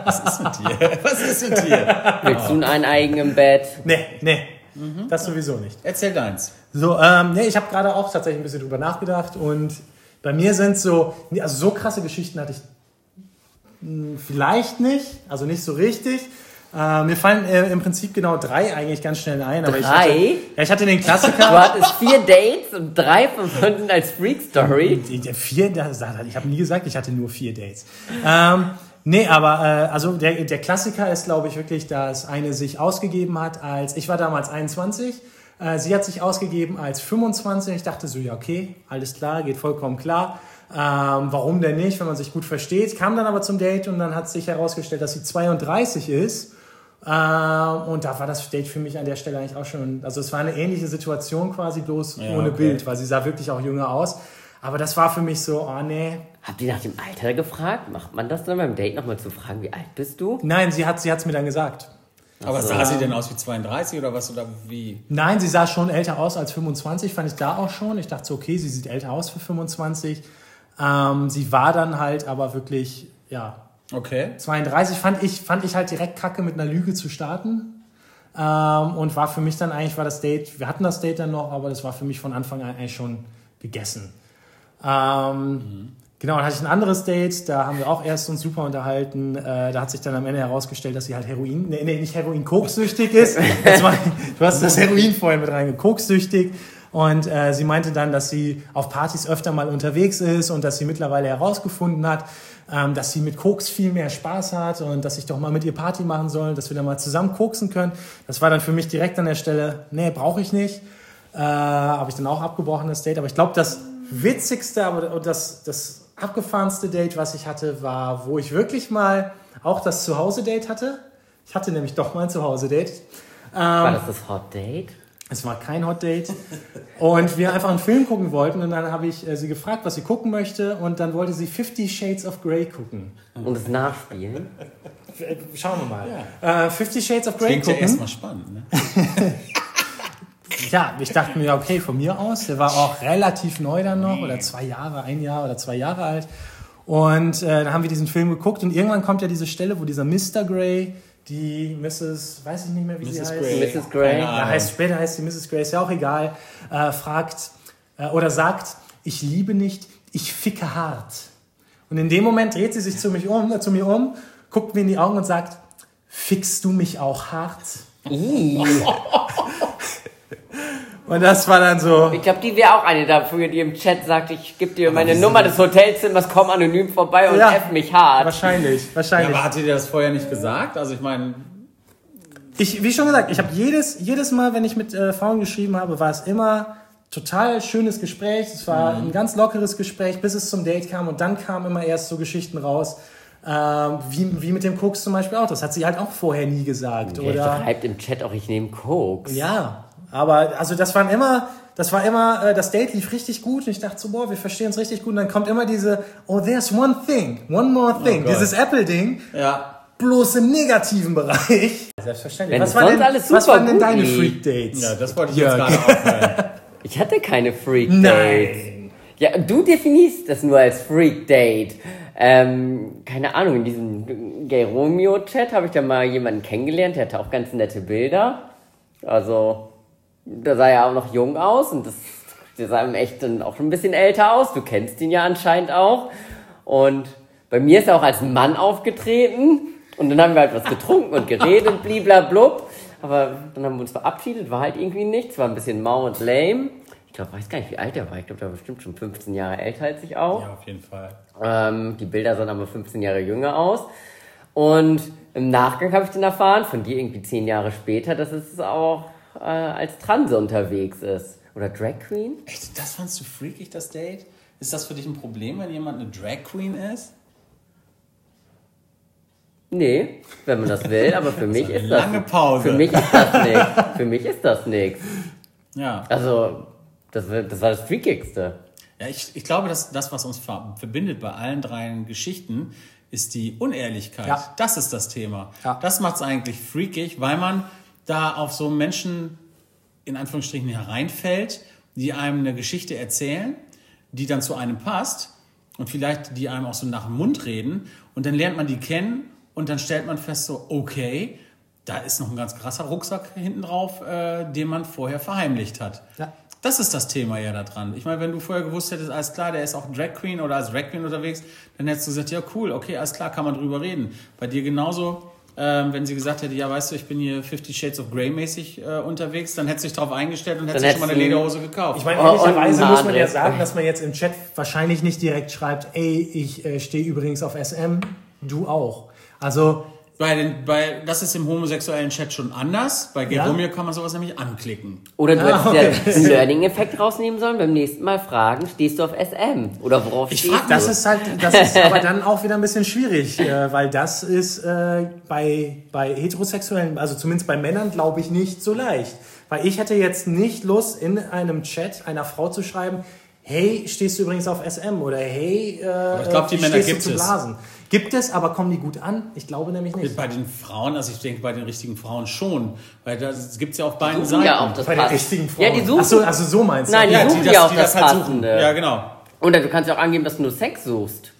Was ist mit dir? Was ist mit dir? Willst du einen Eineigen im Bett? Nee, nee. Mhm. Das sowieso nicht. Erzähl deins. So, ähm, nee, ich habe gerade auch tatsächlich ein bisschen drüber nachgedacht und bei mir sind so, also so krasse Geschichten hatte ich vielleicht nicht, also nicht so richtig. Äh, mir fallen äh, im Prinzip genau drei eigentlich ganz schnell ein. Aber Ich hatte, Drei? ja, ich hatte den Du Klassiker. hattest vier Dates und drei von sind als Freak-Story. Die- Der vier, ich habe nie gesagt, ich hatte nur vier Dates. Ähm, nee, aber äh, also der, der Klassiker ist, glaube ich, wirklich, dass eine sich ausgegeben hat als, ich war damals 21, äh, sie hat sich ausgegeben als 25. Ich dachte so, ja, okay, alles klar, geht vollkommen klar. Ähm, warum denn nicht, wenn man sich gut versteht? Kam dann aber zum Date und dann hat sich herausgestellt, dass sie 32 ist. Ähm, und da war das Date für mich an der Stelle eigentlich auch schon, also es war eine ähnliche Situation quasi, bloß Ja, ohne okay. Bild, weil sie sah wirklich auch jünger aus. Aber das war für mich so, oh nee. Habt ihr nach dem Alter gefragt? Macht man das dann beim Date nochmal zu fragen, wie alt bist du? Nein, sie hat es mir dann gesagt. Aber so. sah sie denn aus wie 32 oder was oder wie? Nein, sie sah schon älter aus als 25, fand ich da auch schon. Ich dachte so, okay, sie sieht älter aus für 25. Ähm, sie war dann halt aber wirklich, ja, Okay. 32 fand ich, fand ich halt direkt kacke, mit einer Lüge zu starten. Ähm, und war für mich dann eigentlich, war das Date, wir hatten das Date dann noch, aber das war für mich von Anfang an eigentlich schon gegessen. Ähm, Genau, dann hatte ich ein anderes Date, da haben wir auch erst uns super unterhalten. Äh, da hat sich dann am Ende herausgestellt, dass sie halt Heroin, nee, nee nicht Heroin, koksüchtig ist. Das war, du hast das Heroin vorhin mit reingekommen, koksüchtig. Und äh, sie meinte dann, dass sie auf Partys öfter mal unterwegs ist und dass sie mittlerweile herausgefunden hat, ähm, dass sie mit Koks viel mehr Spaß hat und dass ich doch mal mit ihr Party machen soll, dass wir dann mal zusammen koksen können. Das war dann für mich direkt an der Stelle, nee, brauche ich nicht. Äh, Habe ich dann auch abgebrochen, das Date. Aber ich glaube, das witzigste aber und das, das abgefahrenste Date, was ich hatte, war, wo ich wirklich mal auch das Zuhause-Date hatte. Ich hatte nämlich doch mal ein Zuhause-Date. War das das Hot Date? Es war kein Hot Date. Und wir einfach einen Film gucken wollten. Und dann habe ich äh, sie gefragt, was sie gucken möchte. Und dann wollte sie Fifty Shades of Grey gucken. Und das Nachspielen? Äh, Schauen wir mal. Äh, Fifty Shades of Grey Klingt ja gucken. erstmal spannend, ne? ja, ich dachte mir, okay, von mir aus, der war auch relativ neu dann noch, oder zwei Jahre, ein Jahr oder zwei Jahre alt. Und äh, dann haben wir diesen Film geguckt und irgendwann kommt ja diese Stelle, wo dieser Mr. Grey die Mrs., weiß ich nicht mehr, wie sie Mrs. heißt. Mrs. Keine Ja, heißt, später heißt sie Mrs. Grey, ist ja auch egal, äh, fragt äh, oder sagt, ich liebe nicht, ich ficke hart. Und in dem Moment dreht sie sich zu, mich um, äh, zu mir um, guckt mir in die Augen und sagt, fickst du mich auch hart? Ih. Und das war dann so, Ich glaube, die wäre auch eine dafür, die im Chat sagt, ich gebe dir meine Nummer des Hotelzimmers, komm anonym vorbei und Ja. F mich hart. wahrscheinlich, Ja, wahrscheinlich. aber hat dir das vorher nicht gesagt? Also ich meine, Ich, wie schon gesagt, ich habe jedes, jedes Mal, wenn ich mit äh, Frauen geschrieben habe, war es immer total schönes Gespräch. Es war Mhm. ein ganz lockeres Gespräch, bis es zum Date kam. Und dann kamen immer erst so Geschichten raus, ähm, wie, wie mit dem Koks zum Beispiel auch. Das hat sie halt auch vorher nie gesagt. Der Oder, schreibt im Chat auch, ich nehme Koks. ja, aber also das waren immer, das war immer, äh, das Date lief richtig gut und ich dachte so, boah, wir verstehen uns richtig gut. Und dann kommt immer diese, oh, there's one thing, one more thing, Gott. dieses Apple-Ding, ja. bloß im negativen Bereich. Selbstverständlich. Wenn was es war sonst denn, alles was waren denn deine. Freak-Dates? Ja, das wollte ich Jörg. jetzt gerade aufhören. Ich hatte keine Freak Nein. Dates. Ja, du definierst das nur als Freak Date. Ähm, keine Ahnung, in diesem Gay Romeo Chat habe ich da mal jemanden kennengelernt, der hatte auch ganz nette Bilder. Also, da sah er auch noch jung aus und das, der sah im echt dann auch schon ein bisschen älter aus. Du kennst ihn ja anscheinend auch. Und bei mir ist er auch als Mann aufgetreten. Und dann haben wir halt was getrunken und geredet, bliblablub. Aber dann haben wir uns verabschiedet, war halt irgendwie nichts, war ein bisschen mau und lame. Ich glaube, weiß gar nicht, wie alt er war. Ich glaube, der war bestimmt schon 15 Jahre älter als ich auch. Ja, auf jeden Fall. Ähm, die Bilder sahen aber 15 Jahre jünger aus. Und im Nachgang habe ich dann erfahren, von dir irgendwie 10 Jahre später, dass es auch äh, als Transe unterwegs ist. Oder Drag Queen? Echt, das fandst du freakig, das Date? Ist das für dich ein Problem, wenn jemand eine Drag Queen ist? Nee, wenn man das will, aber für mich ist das. Lange Pause. Für mich ist das nichts. Für mich ist das nichts. Ja. Also, das, war- das war das Freakigste. Ja, ich, ich glaube, dass das, was uns ver verbindet bei allen drei Geschichten, ist die Unehrlichkeit. Ja. Das ist das Thema. Ja. Das macht es eigentlich freakig, weil man da auf so Menschen in Anführungsstrichen hereinfällt, die einem eine Geschichte erzählen, die dann zu einem passt und vielleicht die einem auch so nach dem Mund reden und dann lernt man die kennen und dann stellt man fest so, okay, da ist noch ein ganz krasser Rucksack hinten drauf, äh, den man vorher verheimlicht hat. Ja. Das ist das Thema ja da dran. Ich meine, wenn du vorher gewusst hättest, alles klar, der ist auch Drag Queen oder als Drag Queen unterwegs, dann hättest du gesagt, ja cool, okay, alles klar, kann man drüber reden. Bei dir genauso, ähm, wenn sie gesagt hätte, ja weißt du, ich bin hier Fifty Shades of Grey mäßig äh, unterwegs, dann hättest du dich darauf eingestellt und hättest dir Dann schon mal eine Lederhose gekauft. Ich meine, Oh, ehrlicherweise muss man ja sagen, dass man jetzt im Chat wahrscheinlich nicht direkt schreibt, ey, ich äh, stehe übrigens auf SM, du auch. Also, bei den, bei, das ist im homosexuellen Chat schon anders. Bei Ja? Geromeo kann man sowas nämlich anklicken. Oder du Ah, hättest ja einen Learning-Effekt rausnehmen sollen, beim nächsten Mal fragen, stehst du auf SM? Oder worauf Ich stehst frag du? das ist halt, das ist aber dann auch wieder ein bisschen schwierig, äh, weil das ist äh, bei, bei heterosexuellen, also zumindest bei Männern, glaube ich, nicht so leicht. Weil ich hätte jetzt nicht Lust, in einem Chat einer Frau zu schreiben, hey, stehst du übrigens auf SM? Oder hey, äh, ich glaub, die wie Männer stehst du gibt zu es. Blasen? Gibt es, aber kommen die gut an? Ich glaube nämlich nicht. Bei den Frauen, also ich denke bei den richtigen Frauen schon. Weil das gibt's ja auf beiden suchen Seiten. ja auch das Bei den richtigen Frauen. Ja, die suchen. Ach so, also so meinst du? Nein, die ja, suchen die ja das, auch die das das halt suchen. Ja, genau. Oder du kannst ja auch angeben, dass du nur Sex suchst.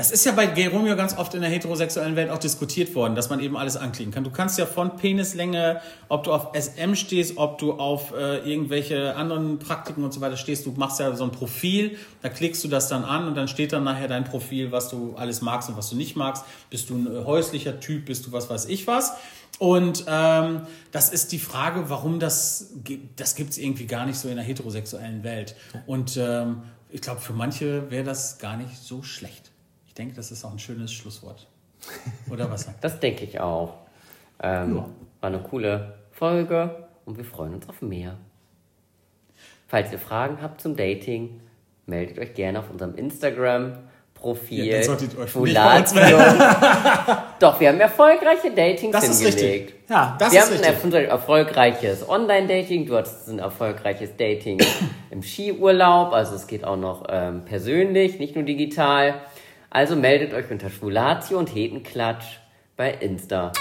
Das ist ja bei Gay Romeo ganz oft in der heterosexuellen Welt auch diskutiert worden, dass man eben alles anklicken kann. Du kannst ja von Penislänge, ob du auf SM stehst, ob du auf äh, irgendwelche anderen Praktiken und so weiter stehst, du machst ja so ein Profil, da klickst du das dann an und dann steht dann nachher dein Profil, was du alles magst und was du nicht magst. Bist du ein äh, häuslicher Typ, bist du was weiß ich was. Und ähm, das ist die Frage, warum das, das gibt's irgendwie gar nicht so in der heterosexuellen Welt. Und ähm, ich glaube, für manche wäre das gar nicht so schlecht. Ich denke, das ist auch ein schönes Schlusswort. Oder was sagt? Das denke ich auch. Ähm, War eine coole Folge und wir freuen uns auf mehr. Falls ihr Fragen habt zum Dating, meldet euch gerne auf unserem Instagram-Profil. Ja, dann solltet ihr euch nicht bei uns Fulatio. Doch, wir haben erfolgreiche Datings Das ist hingelegt. richtig. Ja, Das wir ist haben ein richtig. erfol- erfolgreiches Online-Dating, du hattest ein erfolgreiches Dating im Skiurlaub, also es geht auch noch ähm, persönlich, nicht nur digital. Also meldet euch unter Schwulatio und Hetenklatsch bei Insta.